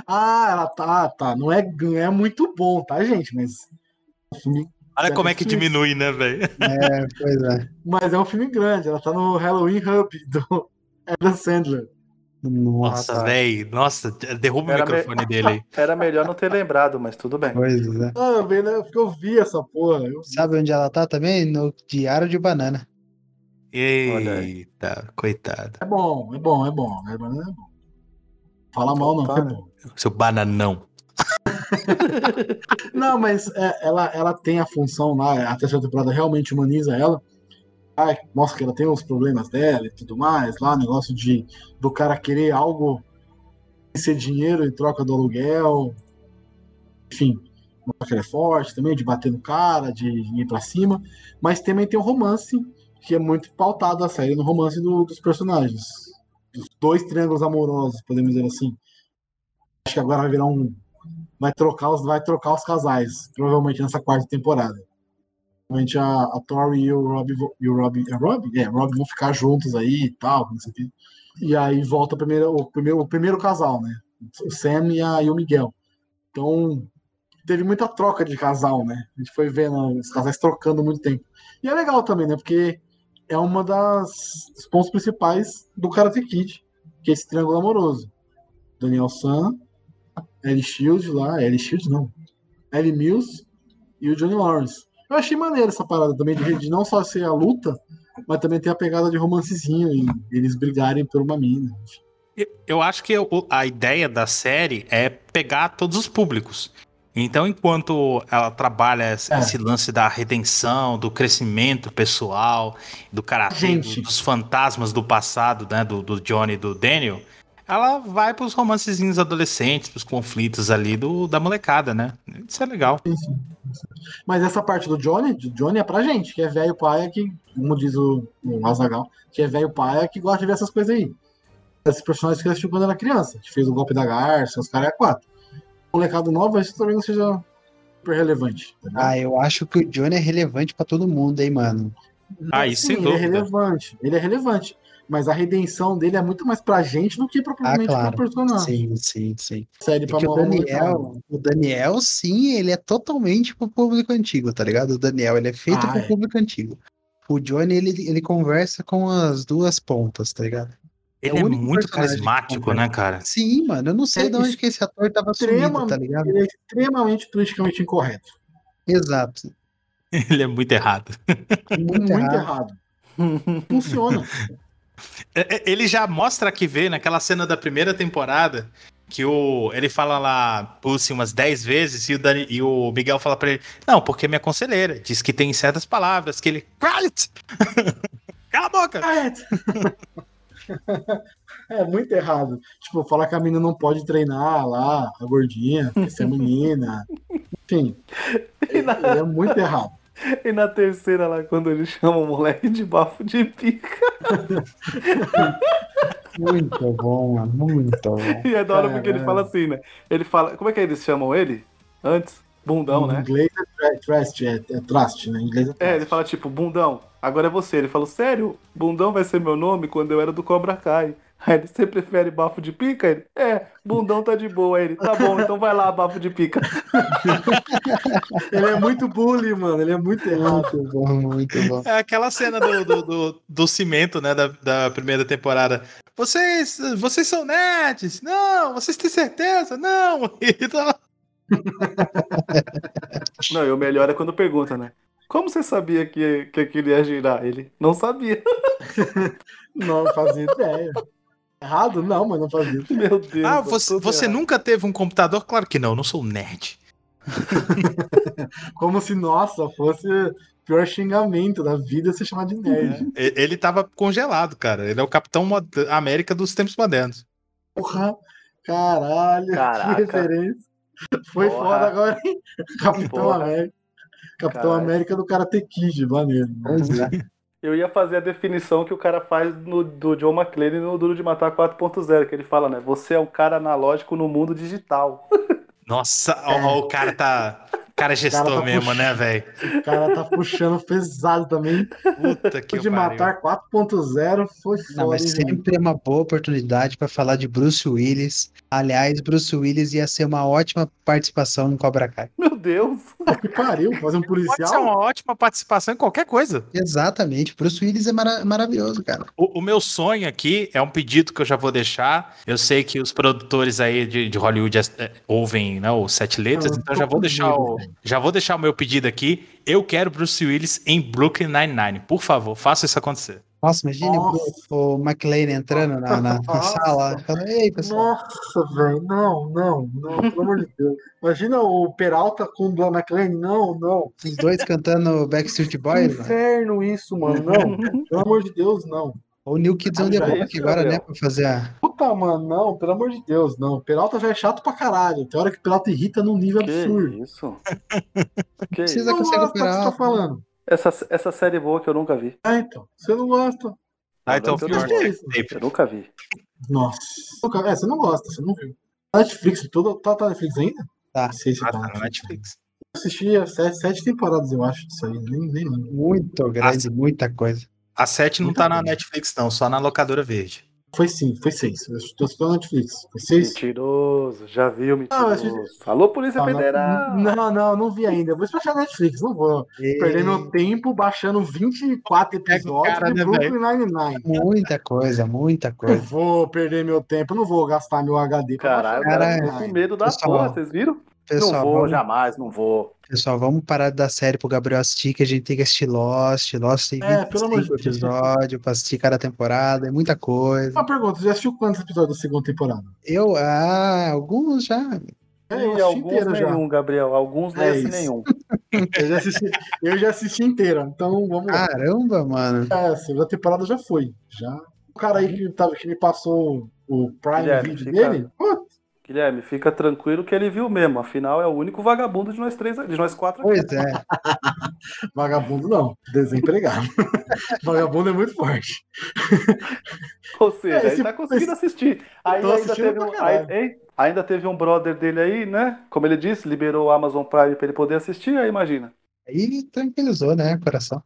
Ah, ela tá, tá. Não é, é muito bom, tá, gente? Mas. filme- Olha como é que diminui, né, velho? É, pois é. Mas é um filme grande. Ela tá no Halloween Hub do Adam Sandler. Nossa, tá. velho. Nossa, derruba Era o microfone dele aí. Era melhor não ter lembrado, mas tudo bem. Pois é. Ah, eu vi, né? Porque eu vi essa porra. Eu. Sabe onde ela tá também? No Diário de Banana. Eita, coitado. É bom, é bom, é bom. É bom, é bom. Fala mal, não, que é bom. Seu bananão. Não, mas é, ela, ela tem a função lá, a terceira temporada realmente humaniza ela. Ai, mostra que ela tem os problemas dela e tudo mais, lá, negócio de do cara querer algo ser dinheiro em troca do aluguel. Enfim, mostra que ela é forte também, de bater no cara, de ir pra cima. Mas também tem o romance, que é muito pautado a série no romance do- dos personagens. Dos dois triângulos amorosos, podemos dizer assim. Acho que agora vai virar um vai trocar os, vai trocar os casais, provavelmente nessa quarta temporada. Provavelmente a, a Tori e o Rob e o Rob, é Rob? É, Rob vão ficar juntos aí e tal. E aí volta o, primeiro, o primeiro casal, né? O Sam e, a, e o Miguel. Então, teve muita troca de casal, né? A gente foi vendo os casais trocando muito tempo. E é legal também, né? Porque é uma das dos pontos principais do Karate Kid, que é esse triângulo amoroso. Daniel San, Ellie Shield lá, Ellie Shield não, Ellie Mills e o Johnny Lawrence. Eu achei maneiro essa parada também, de, de não só ser a luta, mas também ter a pegada de romancezinho e eles brigarem por uma mina. Eu- acho que a ideia da série é pegar todos os públicos. Então, enquanto ela trabalha esse É. esse lance da redenção, do crescimento pessoal, do karatê, Gente. do- dos fantasmas do passado, né, do, do Johnny e do Daniel, ela vai pros romancezinhos adolescentes, pros conflitos ali do, da molecada, né? Isso é legal. Mas essa parte do Johnny, do Johnny é pra gente, que é velho paia, que, como diz o, o Azagal, que é velho paia que gosta de ver essas coisas aí. Esses personagens que assistiu quando era criança, que fez o golpe da garça, os caras é quatro. O molecado novo, isso talvez não seja super relevante. tá? Ah, eu acho que o Johnny é relevante pra todo mundo, hein, mano. Ah, isso sem Sim, ele é relevante. Ele é relevante. Mas a redenção dele é muito mais pra gente do que Ah, propriamente claro. pro personagem. Sim, sim, sim. Série É pra o molecada. Daniel, o Daniel, sim, ele é totalmente pro público antigo, tá ligado? O Daniel, ele é feito Ah, pro é. público antigo. O Johnny, ele, ele conversa com as duas pontas, tá ligado? Ele É é, muito carismático, né, cara? Sim, mano, eu não sei É de onde que esse ator tava sumido, extremamente- tá ligado? Ele é extremamente politicamente incorreto. Exato. Ele é muito errado. Muito, Muito, errado. errado. Funciona. É, é, Ele já mostra que vê naquela cena da primeira temporada que o ele fala lá Pussy umas 10 vezes e o, Dani- e o Miguel fala pra ele: Não, porque minha conselheira diz que tem certas palavras que ele. Quiet! Cala a boca! É muito errado. Tipo, falar que a menina não pode treinar lá, a gordinha, porque ser menina. Enfim, na, é muito errado. e na terceira lá, quando ele chama o moleque de bafo de pica. Muito bom, mano. Muito bom. E é da hora porque ele fala assim, né? Ele fala. Como é que eles chamam ele? Antes? Bundão, em né? inglês é trust, é, é trust, né? Em inglês é É, trust. ele fala tipo, bundão, agora é você. Ele falou, sério? Bundão vai ser meu nome quando eu era do Cobra Kai. Aí ele, você prefere bafo de pica? Ele, é, bundão tá de boa. Aí ele, tá bom, então vai lá, bafo de pica. Ele é muito bully, mano. Ele é muito errado. Muito bom, muito bom. É aquela cena do, do, do, do cimento, né, da, da primeira temporada. vocês, vocês são nerds? Não, vocês têm certeza? Não. E tá- Não, e o melhor é quando pergunta, né? Como você sabia que, que aquilo ia girar? Ele não sabia. Não fazia ideia. Errado? Não, mas não fazia. Meu Deus. Ah, tá você, você nunca teve um computador? Claro que não, eu não sou um nerd. Como se, nossa, fosse o pior xingamento da vida ser chamado de nerd. E- Ele tava congelado, cara. Ele é o Capitão América dos tempos modernos. Porra, caralho, Caraca. que referência. Foi Porra. foda agora, hein? Capitão Porra. América. Capitão Caralho. América do Karate Kid, maneiro. Pois é. Eu ia fazer a definição que o cara faz no, do John McClane no Duro de Matar 4.0, que ele fala, né? Você é um cara analógico no mundo digital. Nossa, ó, ó, o cara tá. O cara gestor tá mesmo, puxando. né, velho? O cara tá puxando pesado também. Puta que O de matar 4.0 foi Não, foda, mas hein, gente? sempre é uma boa oportunidade para falar de Bruce Willis. Aliás, Bruce Willis ia ser uma ótima participação em Cobra Kai. Meu Deus. Que pariu, fazer um Pode ser policial? uma ótima participação em qualquer coisa. Exatamente, Bruce Willis é mara- maravilhoso, cara. O, o meu sonho aqui é um pedido que eu já vou deixar. Eu sei que os produtores aí de, de Hollywood é, ouvem né, o Sete Letras, Ah, então já vou deixar o. já vou deixar o meu pedido aqui. Eu quero Bruce Willis em Brooklyn Nine-Nine. Por favor, faça isso acontecer. Nossa, imagine o- Nossa. o, McLean entrando na, na- na sala. Falando, Ei, pessoal. Nossa, velho, não, não, não, pelo amor de Deus. Imagina o Peralta com o Don McLean, não, não. Os dois cantando Backstreet Que Boys. mano. inferno isso, mano, não. Pelo amor de Deus, não. Ou New Kids on the é Block isso, agora, né? Pra fazer a. Puta, mano, não, pelo amor de Deus, não. Peralta já é chato pra caralho. Tem hora que Peralta irrita num nível Que absurdo. isso? Que Precisa isso? Não consegue gosta do que você tá falando. Essa, essa série boa que eu nunca vi. Ah, então. Você não gosta. Ah, então é Tape. isso. eu nunca vi. Nossa. É, você não gosta, você não viu. Netflix, tudo, tá, tá Netflix ainda? Tá. Não sei se Ah, tá. tá na Netflix. Eu assisti as sete, sete temporadas, eu acho, disso aí. Nem, nem. Muito grande, muita coisa. A 7 não tá na coisa. Netflix, não, só na locadora verde. Foi sim, foi seis. Eu estou assistindo na Netflix. Foi seis? Mentiroso, já viu, Ah, eu mentiroso. Alô, Polícia Ah, Federal! Não, não, não, não vi ainda. Eu Vou esperar na Netflix, não vou perder meu tempo baixando 24 episódios cara, de né, Brooklyn Nine-Nine. Muita coisa, muita Não coisa. vou perder meu tempo, não vou gastar meu HD pra Caralho, cara Caralho. ficou com medo da Pessoal, porra, vocês viram? Pessoal, não vou, vamos, jamais, não vou. Pessoal, vamos parar de dar série pro Gabriel assistir, que a gente tem que assistir Lost. Lost tem É, pelo amor de 25 Deus. episódios pra assistir cada temporada, é muita coisa. Uma pergunta, você já assistiu quantos episódios da segunda temporada? Eu, ah, alguns já. É, eu assisti alguns inteira já. nenhum, Gabriel. Alguns É nem assim isso. nenhum. Eu já assisti, eu já assisti inteira, então vamos lá. Caramba, mano. É, a segunda temporada já foi. Já. O cara aí que, tava, que me passou o Prime Guilherme, Video fica- dele, pô, Guilherme, fica tranquilo que ele viu mesmo. Afinal, é o único vagabundo de nós três, de nós quatro aqui. Pois é. vagabundo não, desempregado. vagabundo é muito forte. Ou seja, É, ele esse- tá conseguindo assistir. Aí ainda teve, um, aí, ainda teve um brother dele aí, né? Como ele disse, liberou o Amazon Prime pra ele poder assistir, aí imagina. Aí tranquilizou, né, coração.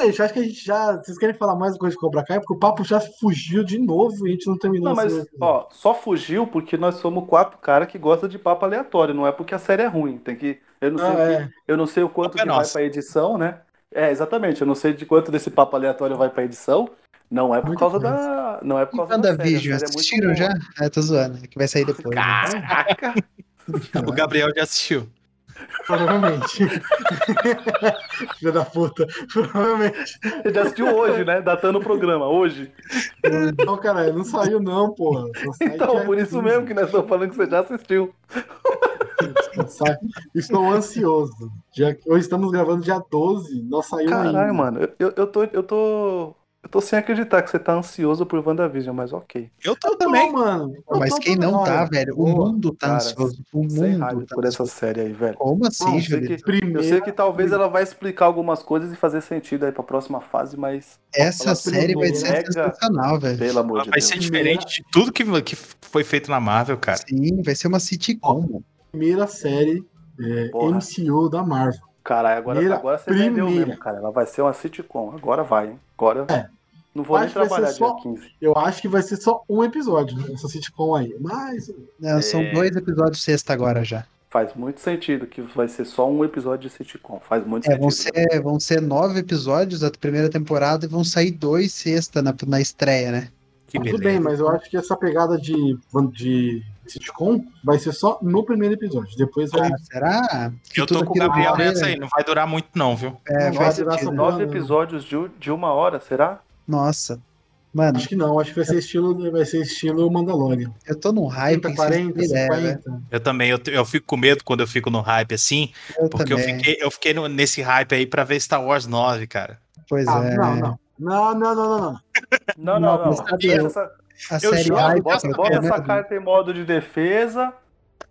Gente, acho que a gente já. Vocês querem falar mais coisa de Cobra Kai? Porque o papo já fugiu de novo e a gente não terminou Não, mas, ó, só fugiu porque nós somos quatro caras que gostam de papo aleatório, não é porque a série é ruim. Tem que. Eu não sei, Ah, o, que- é. eu não sei o quanto é que vai nossa. pra edição, né? É, exatamente. Eu não sei de quanto desse papo aleatório vai pra edição. Não é por Muita causa da. Não é por causa da série. WandaVision, série é muito assistiram boa. já? É, tô zoando, é que vai sair depois. né? Caraca! O Gabriel já assistiu. Provavelmente. Filha da puta. Provavelmente. Ele já assistiu hoje, né? Datando o programa, hoje. Não, cara, não saiu, não, porra. Então, por isso 15. mesmo que nós estamos falando que você já assistiu. Estou ansioso. Já... Hoje estamos gravando dia 12, não saiu ainda. Caralho, mano, eu, eu, eu tô. Eu tô. Eu tô sem acreditar que você tá ansioso por WandaVision, mas ok. Eu tô Eu também. mano. Eu Mas tô quem não tá, hora. velho? O mundo tá Cara, ansioso. O mundo tá por essa ansioso. série aí, velho. Como assim, Bom, Eu sei, Júlio? eu sei que talvez ela vai explicar algumas coisas e fazer sentido aí pra próxima fase, mas Essa série vai ser primeiro. sensacional, velho. pelo amor Ela de vai Deus. ser diferente de tudo que, que foi feito na Marvel, cara. Sim, vai ser uma sitcom. primeira série é. MCU da Marvel. Caralho, agora, Primeira- agora você vendeu primeira. mesmo, cara. Ela vai ser uma sitcom. Agora vai, hein? Agora. É. Não vou Acho nem trabalhar dia só- 15. Eu acho que vai ser só um episódio, né, essa sitcom aí. Mas Não, São É. dois episódios sexta agora já. Faz muito sentido que vai ser só um episódio de sitcom. Faz muito É, sentido. vão, ser, vão ser nove episódios da primeira temporada e vão sair dois sexta na, na estreia, né? Que Tudo beleza. bem, mas eu acho que essa pegada de, de sitcom vai ser só no primeiro episódio. Depois vai. Ah, será? Que Eu tô com o Gabriel eu nessa aí, não vai durar muito não, viu? É, Não vai durar essa Nove episódios de, de uma hora, será? Nossa. Mano, Acho que não, acho que vai ser estilo, vai ser estilo Mandalorian. eu tô num hype. 30, que 40, vocês têm ideia, né? 50. Eu também, eu, eu fico com medo quando eu fico no hype assim, Eu porque eu também. fiquei, eu fiquei no- nesse hype aí pra ver Star Wars 9, cara. Pois Ah, é. não, não. Não, não, não, não, não. Não, não, Não, não. eu- essa, A Eu série juro, hype. bota bota essa carta em modo de defesa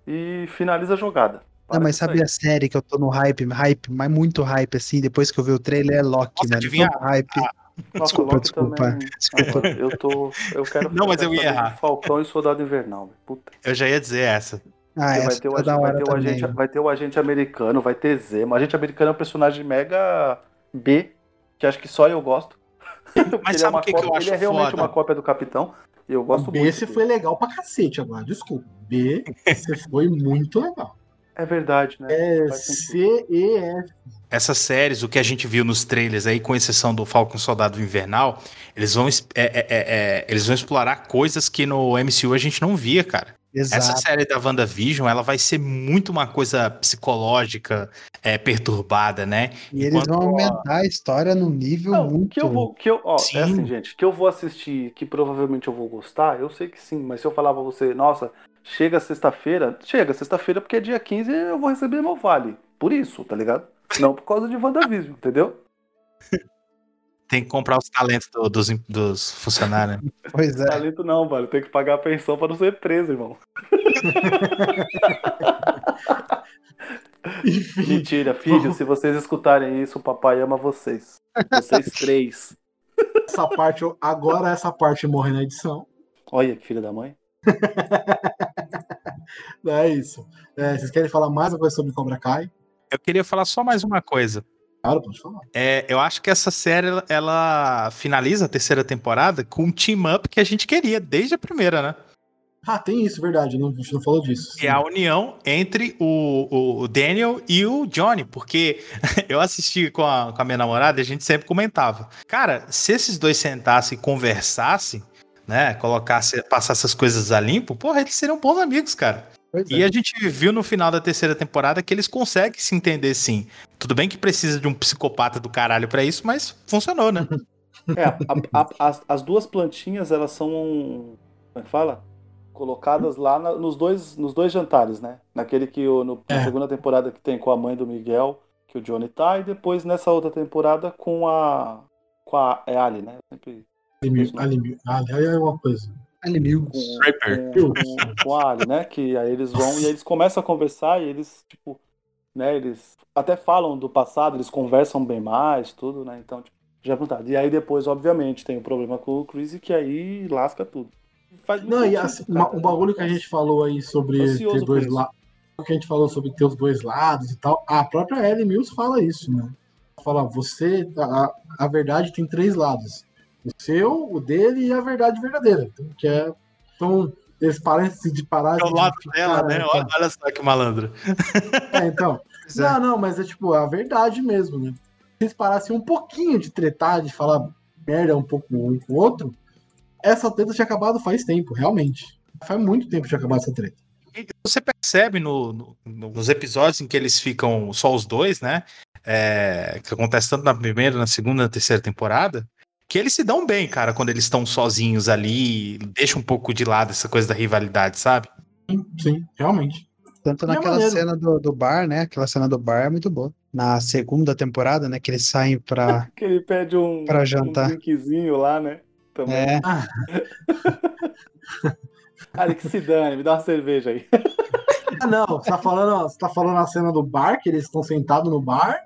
e finaliza a jogada. Para Não, mas sabe aí. a série que eu tô no hype, hype, mas muito hype, assim, depois que eu vi o trailer, é Loki, Nossa, mano. adivinha? Tô hype. Nossa, desculpa, Loki desculpa. também- Agora, eu tô. Eu quero. Não, mas eu ia errar. Falcão e Soldado Invernal. Puta. Eu já ia dizer essa. Ah, essa vai, ter o, tá vai, ter o agente, vai ter o agente americano, vai ter Zemo. O agente americano é um personagem mega B, que acho que só eu gosto. Mas ele é sabe o que, que cópia- eu acho Ele é realmente foda? uma cópia do Capitão. E eu gosto B muito. dele. foi legal pra cacete agora, desculpa. B, você foi muito legal. É verdade, né? É Faz sentido. C-E-F. Essas séries, o que a gente viu nos trailers aí, com exceção do Falcon Soldado Invernal, eles vão, é, é, é, é, eles vão explorar coisas que no MCU a gente não via, cara. Essa Exato. série da WandaVision, ela vai ser muito uma coisa psicológica, é, perturbada, né? E eles Enquanto- vão aumentar a história num nível Não, muito. que eu vou, que eu, ó, Sim. é assim, gente, que eu vou assistir, que provavelmente eu vou gostar, eu sei que sim, mas se eu falar pra você, nossa, chega sexta-feira, chega sexta-feira porque é dia 15 eu vou receber meu vale. Por isso, tá ligado? Não por causa de WandaVision, entendeu? Tem que comprar os talentos do- dos, dos funcionários. né? Pois é. Talento não, vale, tem que pagar a pensão pra não ser preso, irmão. Mentira, filho, se vocês escutarem isso, o papai ama vocês. Vocês três. essa parte, agora essa parte morre na edição. Olha que filha da mãe. É isso. É, vocês querem falar mais alguma coisa sobre Cobra Kai? Eu queria falar só mais uma coisa. Claro, pode falar. É, eu acho que essa série ela, finaliza a terceira temporada com um team-up que a gente queria desde a primeira, né? Ah, tem isso, verdade. Não, a gente não falou disso. Que é a união entre o, o Daniel e o Johnny, porque eu assisti com a, com a minha namorada e a gente sempre comentava. Cara, se esses dois sentassem e conversassem, né, colocasse, passasse essas coisas a limpo, porra, eles seriam bons amigos, cara. Pois E é. a gente viu no final da terceira temporada que eles conseguem se entender sim. Tudo bem que precisa de um psicopata do caralho pra isso, mas funcionou, né? É, a- a- as, as duas plantinhas, elas são. Como é que fala? Colocadas lá na- nos, dois, nos dois jantares, né? Naquele que o, no, na É. segunda temporada que tem com a mãe do Miguel, que o Johnny tá, e depois nessa outra temporada com a. Com a. É Ali, né? Sempre. Ali, ali, ali, ali é uma coisa. Ali Mills. Com, Draper. com, com, a Ali, né? Que aí eles vão e aí eles começam a conversar e eles, tipo, né? Eles até falam do passado, eles conversam bem mais, tudo, né? Então, tipo, já é vontade. E aí depois, obviamente, tem o problema com o Chris que aí lasca tudo. Faz Não, e assim, cara. um bagulho que a gente falou aí sobre ter dois lados. que a gente falou sobre ter os dois lados e tal. A própria Ellie Mills fala isso, né? Fala, você. A, a verdade tem três lados. O seu, o dele e a verdade verdadeira. Então, que é, então eles parecem de parar É o de lado dela, né? Olha, olha só que malandro. É, então. É. Não, não, mas é tipo a verdade mesmo, né? Se eles parassem um pouquinho de tretar, de falar merda um pouco um com o outro, essa treta tinha acabado faz tempo, realmente. Faz muito tempo que tinha acabado essa treta. Você percebe no- no- nos episódios em que eles ficam só os dois, né? É, que acontece tanto na primeira, na segunda, na terceira temporada, que eles se dão bem, cara, quando eles estão sozinhos ali, deixa um pouco de lado essa coisa da rivalidade, sabe? Sim, sim, realmente. Tanto é naquela maneiro. cena do, do bar, né? Aquela cena do bar é muito boa. Na segunda temporada, né? Que eles saem pra. Que ele pede um, Pra um jantar. drinkzinho lá, né? Também. É, Cara, que se dane, me dá uma cerveja aí. Ah, não, você tá falando, você tá falando a cena do bar, que eles estão sentados no bar,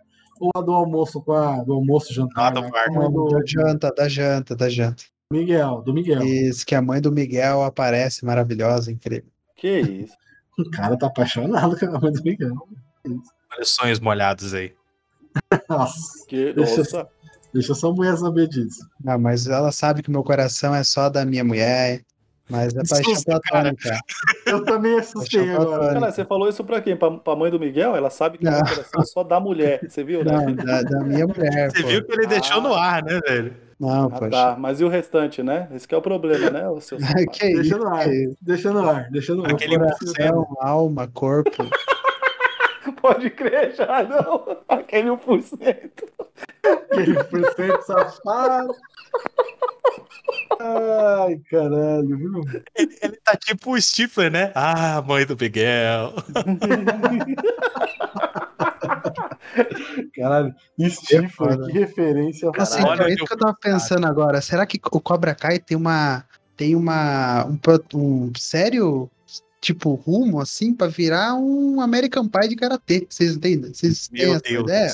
ou a do almoço com a do almoço jantar? Ah, do né? a do da janta, da janta, da janta. Miguel, do Miguel. Isso, que a mãe do Miguel aparece, maravilhosa, incrível. Que isso. O cara tá apaixonado com a mãe do Miguel. Olha os sonhos molhados aí. Nossa, Que, Deixa- nossa. deixa só a mulher saber disso. Ah, mas ela sabe que o meu coração é só da minha mulher. Mas é paixão susto, cara. platônica. Eu também assustei agora. Cara, você falou isso pra quem? Pra, pra mãe do Miguel? Ela sabe que Não. o coração é só da mulher. Você viu, né? Não, da, da minha mulher. Você pô. viu que ele deixou Ah. no ar, né, velho? Não, Ah, poxa. tá. Mas e o restante, né? Esse que é o problema, né? O seu que Deixa isso? no ar, que deixa no ar, deixa no ar. Aquele Coração, alma, corpo. Pode crer, já não. Aquele 1%. Aquele por cento safado. Ai, caralho, viu? Ele, ele tá tipo o Stifler, né? Ah, mãe do Miguel. Caralho, Stifler, foda. que referência. Assim, é olha isso que eu tava pensando agora. Será que o Cobra Kai tem uma. Tem uma. Um, um sério. Tipo, rumo, assim, pra virar um American Pie de karatê. Vocês entendem? Vocês têm Meu essa Deus. ideia?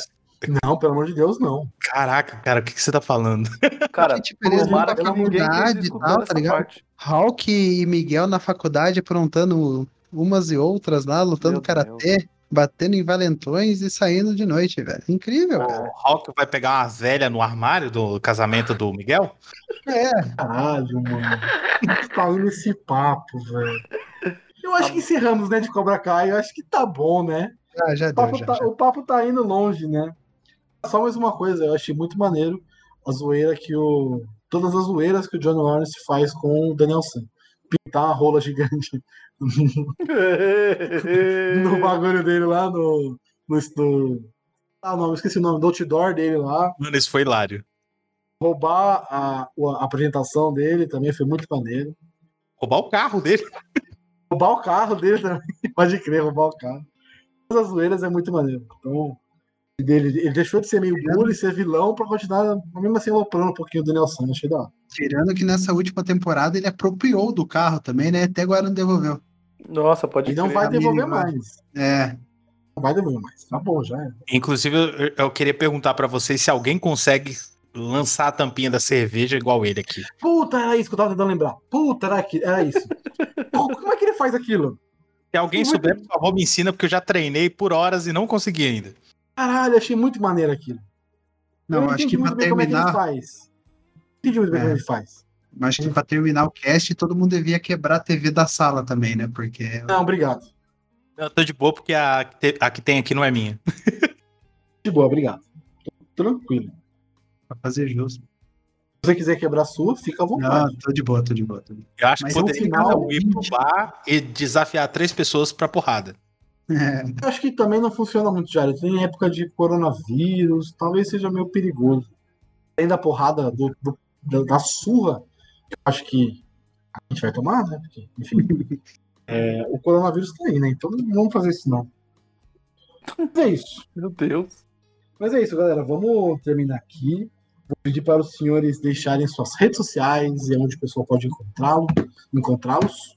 Não, pelo amor de Deus, não. Caraca, cara, o que, que você tá falando? Cara, tipo, eles vão tomara que faculdade e tal, tá ligado? parte. Hulk e Miguel na faculdade aprontando umas e outras lá, lutando Meu karatê, batendo em valentões e saindo de noite, velho. Incrível, cara. O Hulk vai pegar uma velha no armário do casamento do Miguel? É, Caralho, mano. Tá indo esse papo, velho. Eu acho que encerramos, né, de Cobra Kai. Eu acho que tá bom, né? já, já O deu, papo, já. tá, já. o papo tá indo longe, né? Só mais uma coisa, eu achei muito maneiro a zoeira que o. Todas as zoeiras que o John Lawrence faz com o Danielson. Pintar a rola gigante no bagulho dele lá no. no, no ah, não, esqueci o nome, do outdoor dele lá. Mano, isso foi hilário. Roubar a, a apresentação dele também foi muito maneiro. Roubar o carro dele. Roubar o carro dele também, pode crer, roubar o carro. Todas as zoeiras é muito maneiro. Então, ele, ele deixou de ser meio bully, ser vilão, pra continuar, mesmo assim, aloprando um pouquinho o Danielson. Achei da hora. Tirando que nessa última temporada ele apropriou do carro também, né? Até agora não devolveu. Nossa, pode E não vai devolver mais. É, Não vai devolver mais. Tá bom, já é. Inclusive, eu, eu queria perguntar pra vocês se alguém consegue lançar a tampinha da cerveja igual ele aqui. Puta, era isso que eu tava tentando lembrar. Puta, era, aqui, era isso. Pô, como é que ele faz aquilo? Se alguém souber, por favor, me ensina, porque eu já treinei por horas e não consegui ainda. Caralho, achei muito maneiro aquilo. não, Eu acho entendi que pra muito bem como é que ele terminar, faz. Não entendi muito bem É. como ele faz. acho que pra terminar o cast, todo mundo devia quebrar a TV da sala também, né? Porque Não, obrigado. Eu tô de boa porque a, a que tem aqui não é minha. De boa, obrigado. Tô tranquilo. pra fazer justo. Se você quiser quebrar a sua, fica à Não, vontade. tô de boa, tô de boa. Tô de boa. Eu acho Mas que no poderia final, ir pro 20. bar e desafiar três pessoas pra porrada. É, acho que também não funciona muito, Jared. Tem época de coronavírus, talvez seja meio perigoso. Além da porrada do, do- da, surra, eu acho que a gente vai tomar, né? Porque, enfim. é, o coronavírus tá aí, né? Então não vamos fazer isso, não. Mas é isso. Meu Deus. Mas é isso, galera. Vamos terminar aqui. Vou pedir para os senhores deixarem suas redes sociais e onde o pessoal pode encontrá-lo, encontrá-los.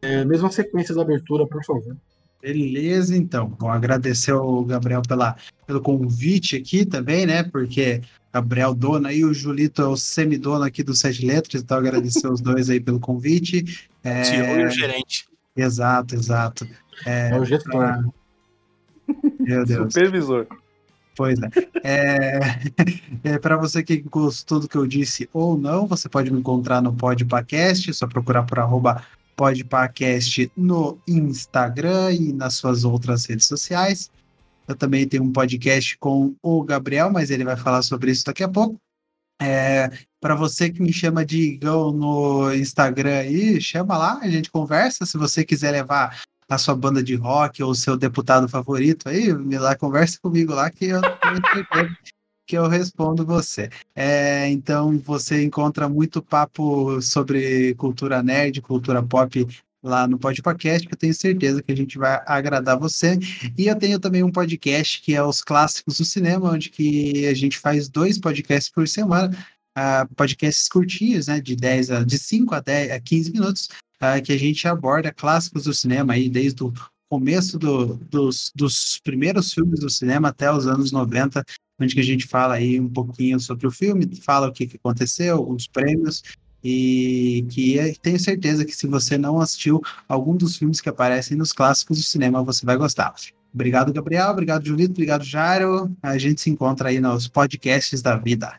É, mesma sequência da abertura, por favor. Beleza, então. Bom, agradecer ao Gabriel pela, pelo convite aqui também, né? Porque Gabriel dono aí, o Julito é o semidono aqui do Sete Letras, então agradecer os dois aí pelo convite. É, Tirou e o gerente. exato, exato. É, o jeito que pra- Meu Deus. Supervisor. Pois é. É, é para você que gostou do que eu disse ou não, você pode me encontrar no Podpacast, é só procurar por arroba Podpacast no Instagram e nas suas outras redes sociais. Eu também tenho um podcast com o Gabriel, mas ele vai falar sobre isso daqui a pouco. É, para você que me chama de Igão no Instagram aí, chama lá, a gente conversa. Se você quiser levar a sua banda de rock ou o seu deputado favorito aí, me lá conversa comigo lá que eu certeza que eu respondo você. É, então você encontra muito papo sobre cultura nerd, cultura pop lá no Podpacast, que eu tenho certeza que a gente vai agradar você. E eu tenho também um podcast que é os clássicos do cinema, onde que a gente faz dois podcasts por semana, ah, podcasts curtinhos, né, de 10 a de 5 a 10 a 15 minutos, ah, que a gente aborda clássicos do cinema aí desde o começo do- dos, dos primeiros filmes do cinema até os anos 90, onde que a gente fala aí um pouquinho sobre o filme, fala o que, que aconteceu, os prêmios, e que eu tenho certeza que se você não assistiu algum dos filmes que aparecem nos clássicos do cinema, você vai gostar. Obrigado, Gabriel. Obrigado, Julito. Obrigado, Jairo. A gente se encontra aí nos podcasts da vida.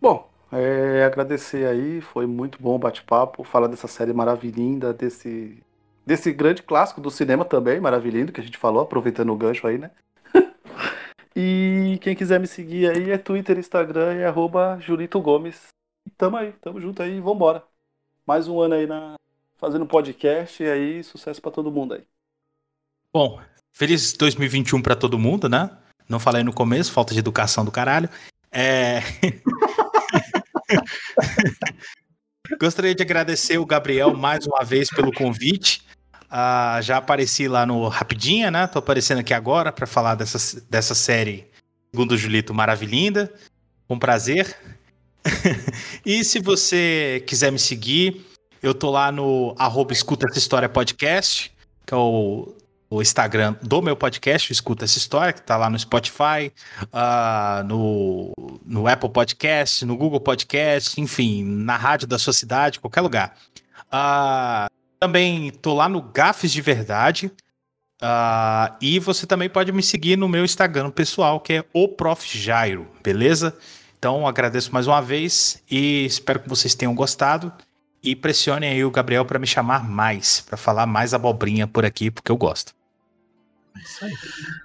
Bom, é agradecer aí, foi muito bom o bate-papo, falar dessa série maravilhinda, desse, desse grande clássico do cinema também, maravilhindo, que a gente falou, aproveitando o gancho aí, né? E quem quiser me seguir aí é Twitter, Instagram e arroba Julito Gomes. Tamo aí, tamo junto aí, vambora. Mais um ano aí na, fazendo podcast e aí sucesso para todo mundo aí. Bom, feliz 2021 para todo mundo, né? Não falei no começo, falta de educação do caralho. É... Gostaria de agradecer o Gabriel mais uma vez pelo convite. Uh, já apareci lá no Rapidinha, né? Tô aparecendo aqui agora para falar dessa, dessa série Segundo Julito Maravilhinda. Com prazer. e se você quiser me seguir, eu tô lá no arroba Escuta Essa História Podcast, que é o, o Instagram do meu podcast, Escuta Essa História, que tá lá no Spotify, uh, no, no Apple Podcast, no Google Podcast, enfim, na rádio da sua cidade, qualquer lugar. Uh, também tô lá no Gafes de Verdade. Uh, e você também pode me seguir no meu Instagram pessoal, que é o Prof. Jairo, beleza? Então agradeço mais uma vez e espero que vocês tenham gostado. E pressionem aí o Gabriel para me chamar mais, para falar mais abobrinha por aqui, porque eu gosto. É isso aí.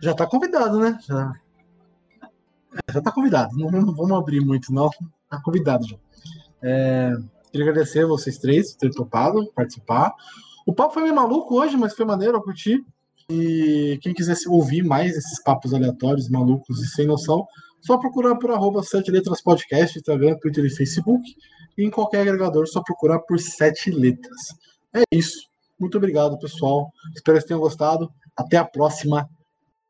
Já tá convidado, né? Já, já tá convidado. Não, não, vamos abrir muito, não. Tá convidado já. É, queria agradecer vocês três por terem topado participar. O papo foi meio maluco hoje, mas foi maneiro, eu curti. E quem quiser ouvir mais esses papos aleatórios, malucos e sem noção, só procurar por arroba Sete Letras Podcast, Instagram, Twitter e Facebook. E em qualquer agregador, só procurar por Sete Letras. É isso. Muito obrigado, pessoal. Espero que tenham gostado. Até a próxima.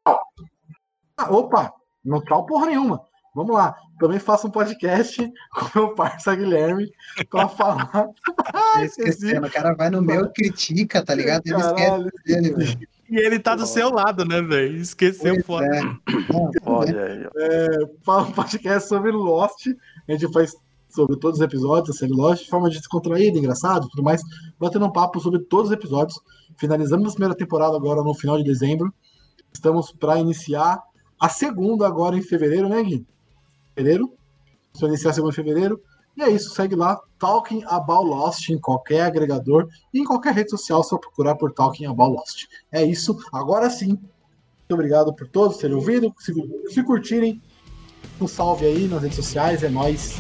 Ah, opa! Não tchau porra nenhuma. Vamos lá. Também faço um podcast com meu parceiro Guilherme para falar. Esquecendo, o cara vai no meu e critica, tá ligado? Ele Caralho. esquece dele, velho. E ele tá do seu lado, né, velho? Esqueceu foda. É. Olha aí. É, fala um podcast sobre Lost. A gente faz sobre todos os episódios da série Lost, de forma descontraída, engraçado tudo mais. Batendo um papo sobre todos os episódios. Finalizamos a primeira temporada agora no final de dezembro. Estamos para iniciar a segunda agora em fevereiro, né, Gui? Fevereiro. Vamos iniciar a segunda em fevereiro. E é isso, segue lá, Talking About Lost em qualquer agregador e em qualquer rede social, só procurar por Talking About Lost. É isso, agora sim. Muito obrigado por todos terem ouvido. Se, se curtirem, um salve aí nas redes sociais, é nóis.